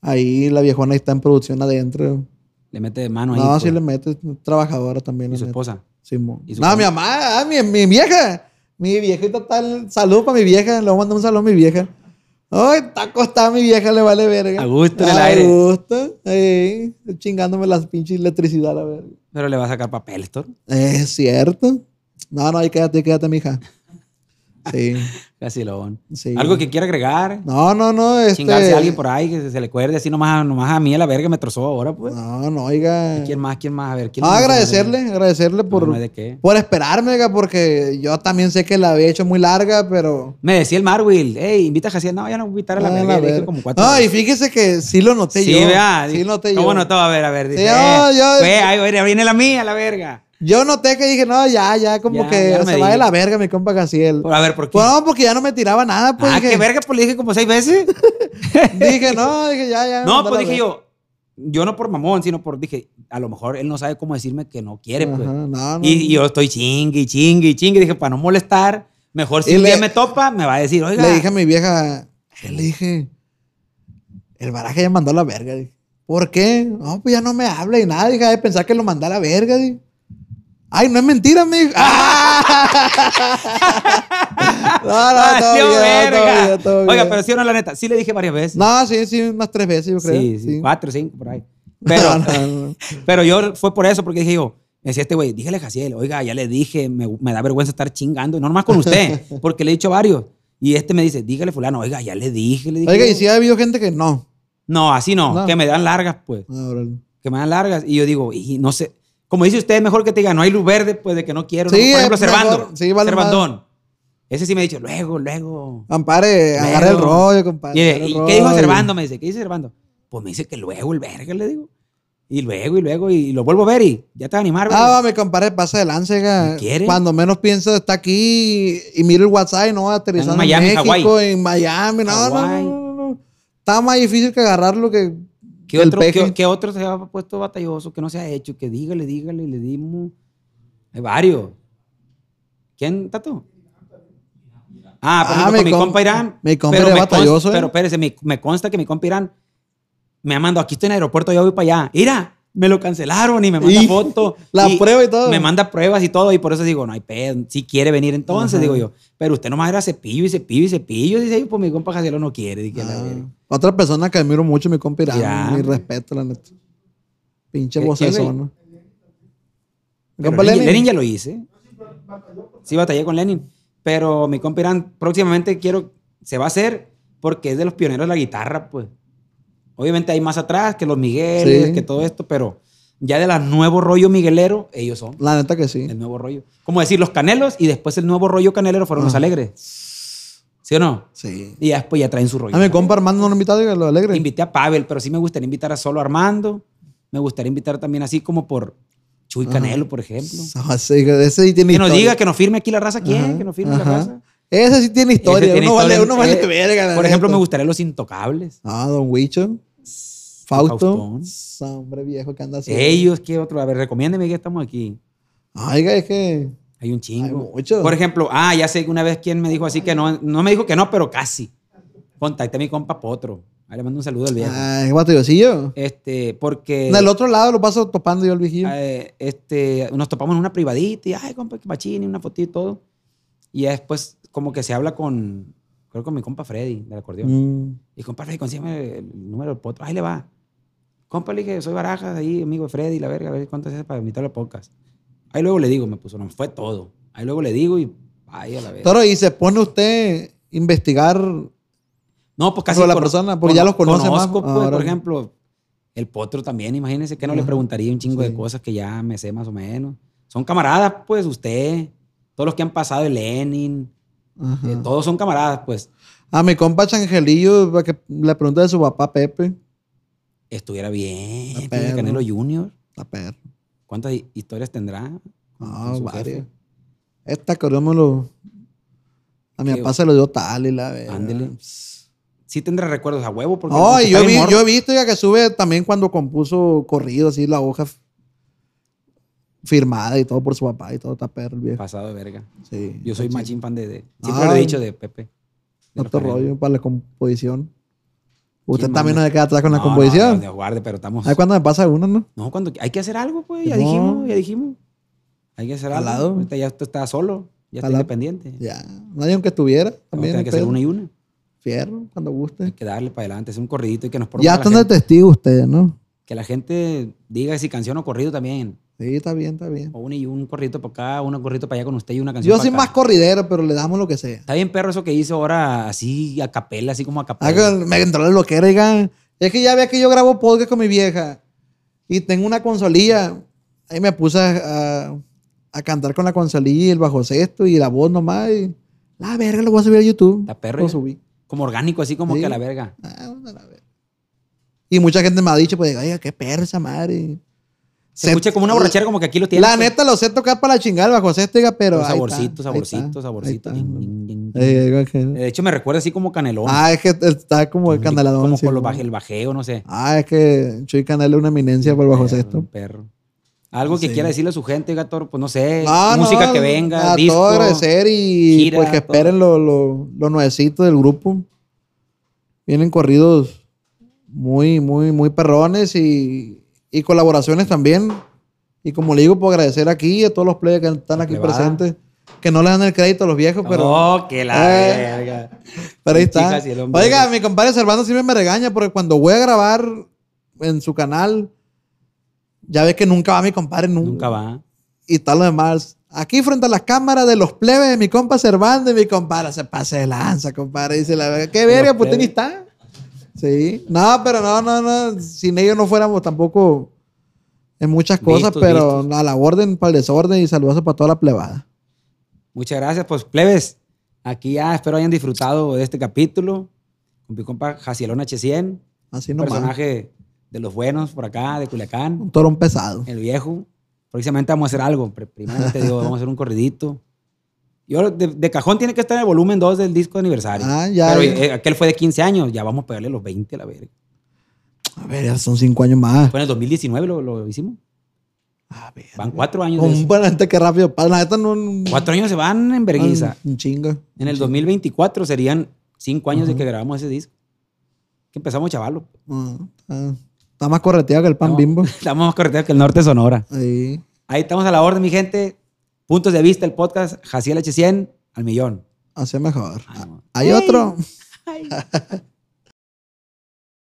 Ahí la viejona está en producción adentro. Le mete mano ahí. No, pues, sí le mete. Trabajadora también. Y su esposa. Simón. ¿Y su No, mi mamá, ah, mi, mi vieja. Mi viejita tal. Salud para mi vieja. Le voy a mandar un saludo a mi vieja. Ay, está acostada mi vieja, le vale verga. A gusto en el A aire. gusto. eh, chingándome las pinches electricidad, la verga. Pero le va a sacar papel, Thor. Es cierto. No, no, ahí quédate, quédate, mija. Sí, [laughs] Jacielón. sí. Algo que quiera agregar. No, no, no. Este... Chingarse a alguien por ahí que se le acuerde así nomás, nomás a mí a la verga me trozó ahora, pues. No, no, oiga. ¿Quién más? ¿Quién más? A ver, ¿quién No, más? agradecerle, agradecerle por, No, no de qué. por esperarme, oiga, porque yo también sé que la había hecho muy larga, pero. Me decía el Marwill, hey, invita a Jaciel. No, ya no invitar a la Ah, verga. Le verga. como cuatro No, y veces. fíjese que sí lo noté Sí, yo. vea. Sí lo noté ¿Cómo yo. notó? A ver, a ver. Dice, yo- eh, yo- ahí ahí viene la mía, la verga. Yo noté que dije, no, ya, ya, como Ya, que ya se va de la verga mi compa Gaciel. A ver, ¿por qué? Pues no, porque ya no me tiraba nada, pues ah, dije, qué verga, pues le dije como seis veces. [laughs] dije, no, dije, ya, ya. no, pues dije yo, yo no por mamón, sino por, dije, a lo mejor él no sabe cómo decirme que no quiere, pues. No, no. Y, y yo estoy chingue, chingue, chingue. Dije, para no molestar, mejor si le- día me topa, me va a decir, oiga. Le dije a mi vieja, le dije, el baraje ya mandó a la verga. Dije, ¿por qué? No, pues ya no me habla y nada. Dije, de pensar que lo mandó a la verga. Dije. Ay, no es mentira, me dijo. [laughs] [laughs] no, no, todo bien, todo bien, todo Oiga, bien. pero sí o no, la neta, sí le dije varias veces. No, sí, sí, unas tres veces, yo creo. sí, sí, cuatro, cinco, por ahí. [laughs] Pero, No, no, no. pero yo fue por eso, porque dije yo, me decía este güey, dígale a Jaciel, oiga, ya le dije, me, me da vergüenza estar chingando, y no nomás con usted, porque le he dicho varios. Y este me dice, dígale fulano, oiga, ya le dije, le dije. Oiga, y si ha habido gente que no. No, así no, No. que me dan largas, pues, Ah, que me dan largas. Y yo digo, y no sé, como dice usted, mejor que te diga, no hay luz verde, pues, de que no quiero. ¿no? Sí, Por ejemplo, mejor. Sí, vale. Ese sí me ha dicho, luego, luego. Ampare, agarra el Luego. rollo, compadre. Y, agarra el ¿y qué dijo rollo. Servando? Me dice, ¿qué dice Servando? Pues me dice que luego el verga, le digo. Y luego, y luego, y lo vuelvo a ver y ya te va a animar, Ah, ¿verdad? va, mi compadre pasa de. ¿Me quiere? Cuando menos piensa, está aquí y, mira el WhatsApp y no va aterrizando en, Miami, México, Hawái. en Miami. No, no, no, no, no. Está más difícil que agarrarlo que ¿Qué otro, qué- qué otro se ha puesto batalloso que no se ha hecho? Que dígale, dígale, le dimos. Hay varios. ¿Quién, Tato? Ah, por Ah, ejemplo, con mi mi com- compa Irán. mi compa pero era batalloso, consta- ¿eh? Pero espérese, me, me consta que mi compa Irán me ha mandado, aquí estoy en el aeropuerto, yo voy para allá. Mira, me lo cancelaron y me manda Y foto. [laughs] la prueba y todo. Me manda pruebas y todo, y por eso digo, no hay pedo, si quiere venir entonces, Ajá. digo yo. Pero usted nomás era cepillo y cepillo y cepillo, dice yo, pues mi compa Jacielo no quiere. Dije, Ah, otra persona que admiro mucho, mi compa Irán. Mi respeto, la neta. Pinche ¿Qué- vocesón. ¿no? Mi compa Lenin, Lenin. Lenin ya lo hice. Sí, batallé con Lenin. Pero mi compa Irán próximamente quiero, se va a hacer porque es de los pioneros de la guitarra, pues. Obviamente hay más atrás que los Migueles, Sí. que todo esto, pero ya de la nuevo rollo miguelero, ellos son La neta que sí. el nuevo rollo. Como decir, los canelos y después el nuevo rollo canelero fueron los Ah. alegres. ¿Sí o no? Sí. Y ya después ya traen su rollo. A mi compa Armando no lo invitado, diga, lo alegre. Invité a Pavel, pero sí me gustaría invitar a solo Armando. Me gustaría invitar también así como por Chuy Ajá. Canelo, por ejemplo. Ah, [laughs] sí, ese sí tiene Que nos historia. diga, que nos firme aquí la raza. ¿Quién? Ajá, que nos firme la raza. Ese sí tiene historia. Tiene uno, historia. Vale, uno vale Eh, verga. la Por ejemplo, me gustaría Los Intocables. Ah, Don Huicho. Fausto. Hombre viejo que anda así. Ellos, ¿qué otro? A ver, recomiéndeme que estamos aquí. Oiga, es que. Hay un chingo. Hay muchos. Por ejemplo, ah, ya sé que una vez quien me dijo así que no, no me dijo que no, pero casi. Contacté a mi compa Potro. Ahí le mando un saludo al viejo. Ay, batallosillo. Este, porque En el otro lado lo paso topando yo al viejillo. eh, este, nos topamos en una privadita y, ay, compa, que machín, una fotito y todo. Y después, como que se habla con, creo con mi compa Freddy, del acordeón. Mm. Y compa Freddy, consígueme el número del potro. Ahí le va. Compa, le dije, soy Barajas, ahí, amigo de Freddy, la verga, a ver cuánto es para invitarlo al podcast. Ahí luego le digo, me puso, no, fue todo. Ahí luego le digo y, ay, a la verga. Toro, y se pone usted a investigar. No, pues casi. Sobre la persona, porque ya los conoce más. conozco, pues, Ahora. por ejemplo, el potro también, imagínense que no le preguntaría un chingo de cosas que ya me sé más o menos. Son camaradas, pues, usted, todos los que han pasado, el Lenin. Eh, todos son camaradas, pues. A mi compa Changelillo, para que le pregunte de su papá Pepe. Estuviera bien. A pues, perro. Canelo Junior. Perro. ¿Cuántas hi- historias tendrá? Ah, su varias. jefe. Esta lo. A mi papá se lo dio tal y la verga. Ándele. Sí tendrá recuerdos a huevo. Porque y yo, vi, yo he visto ya que sube también cuando compuso corrido, así la hoja firmada y todo por su papá y todo está perro el viejo. Pasado de verga. Sí. Yo soy machín fan de... de- Ah. siempre lo he dicho de Pepe. De los Canelo. rollo para la composición. Usted ¿Quién también no se queda atrás con la No, composición. No, no, guarde, pero estamos... Ay, cuando me pasa una, ¿no? No, cuando hay que hacer algo, pues. Ya No. dijimos, ya dijimos. Hay que hacer algo. Jalado. Ahorita ya tú estás solo. Ya estás independiente. Ya. Nadie aunque estuviera. También. tener que hay hacer una y una. Fierro, cuando Hay guste. que darle para adelante, hacer un corridito y que nos Ya la están de testigo ustedes, ¿no? Que la gente diga si canción o corrido también. Sí, está bien, está bien. O un y un corridito para acá, un corridito para allá con usted y una canción Yo para soy acá. más corridero, pero le damos lo que sea. Está bien perro eso que hizo ahora así a capela, así como a Ah, capela. que me entró la loquera, digan. Es que ya ve que yo grabo podcast con mi vieja y tengo una consolilla. Ahí me puse a, a- a cantar con la consolilla y el bajo sexto y la voz nomás. Y, la verga, lo voy a subir a YouTube. Está perro. Lo subí. Como orgánico, así como Sí. que a la verga. Ah, bueno, la verga. Y mucha gente me ha dicho, pues, oiga, qué perra esa madre. Se escucha como una borrachera, como que aquí lo tiene. La neta lo sé tocar para la chingada el bajo diga, pero. está, saborcito, saborcito, saborcito. De hecho, me recuerda así como canelón. Ah, es que está como el caneladón. Como sí, los ¿no? baje- el bajeo, no sé. Ah, es que Chuy Canela es una eminencia por el bajo sexto. perro. Algo que Sí. quiera decirle a su gente, gato, pues no sé. No, música no, que venga, A disco. todo agradecer y gira, pues que esperen lo, lo, lo nuevecito del grupo. Vienen corridos muy, muy, muy perrones y, y colaboraciones también. Y como le digo, puedo agradecer aquí a todos los players que están aquí presentes. Que no le dan el crédito a los viejos, pero, Oh, que la Eh, verga. pero ahí está. y. Oiga, mi compadre Servando siempre me regaña porque cuando voy a grabar en su canal, ya ves que nunca va mi compadre, nunca Nunca va. y tal lo demás. Aquí frente a las cámaras de los plebes de mi compa Cervantes, mi compadre se pase de lanza, compadre. Dice la verga, qué verga, pues usted ni plebes. está. Sí. No, pero no, no, no. Sin ellos no fuéramos tampoco en muchas cosas, Listos, pero listos. a la orden, para el desorden y saludos para toda la plebada. Muchas gracias, pues plebes. Aquí ya espero hayan disfrutado de este capítulo. Con mi compa Jacielón H100, Así nomás. personaje de los buenos por acá, de Culiacán, Un torón pesado. el viejo. Próximamente vamos a hacer algo. Pri- Primeramente [laughs] digo, vamos a hacer un corridito. Yo de, de cajón tiene que estar en el volumen 2 del disco de aniversario. Ah, ya, Pero ya. eh, aquel fue de 15 años, ya vamos a pegarle los 20 a la verga. A ver, ya son cinco años más. Fue en el 2019 lo, lo hicimos. A ver. Van cuatro años. de Un gente que rápido. pasa. La neta no. no- Cuatro años se van en vergüenza. Un chingo. En el 2024 serían cinco años de que grabamos ese disco. Que empezamos chavalo. Ah, ah. Está más correteado que el pan Estamos- bimbo. [laughs] Estamos más correteados que el norte Sonora. Ahí. Ahí estamos a la orden, mi gente. Puntos de vista, el podcast Jaciel H100 al millón. Hace mejor. Ay, no. Hay otro. Ay. [laughs]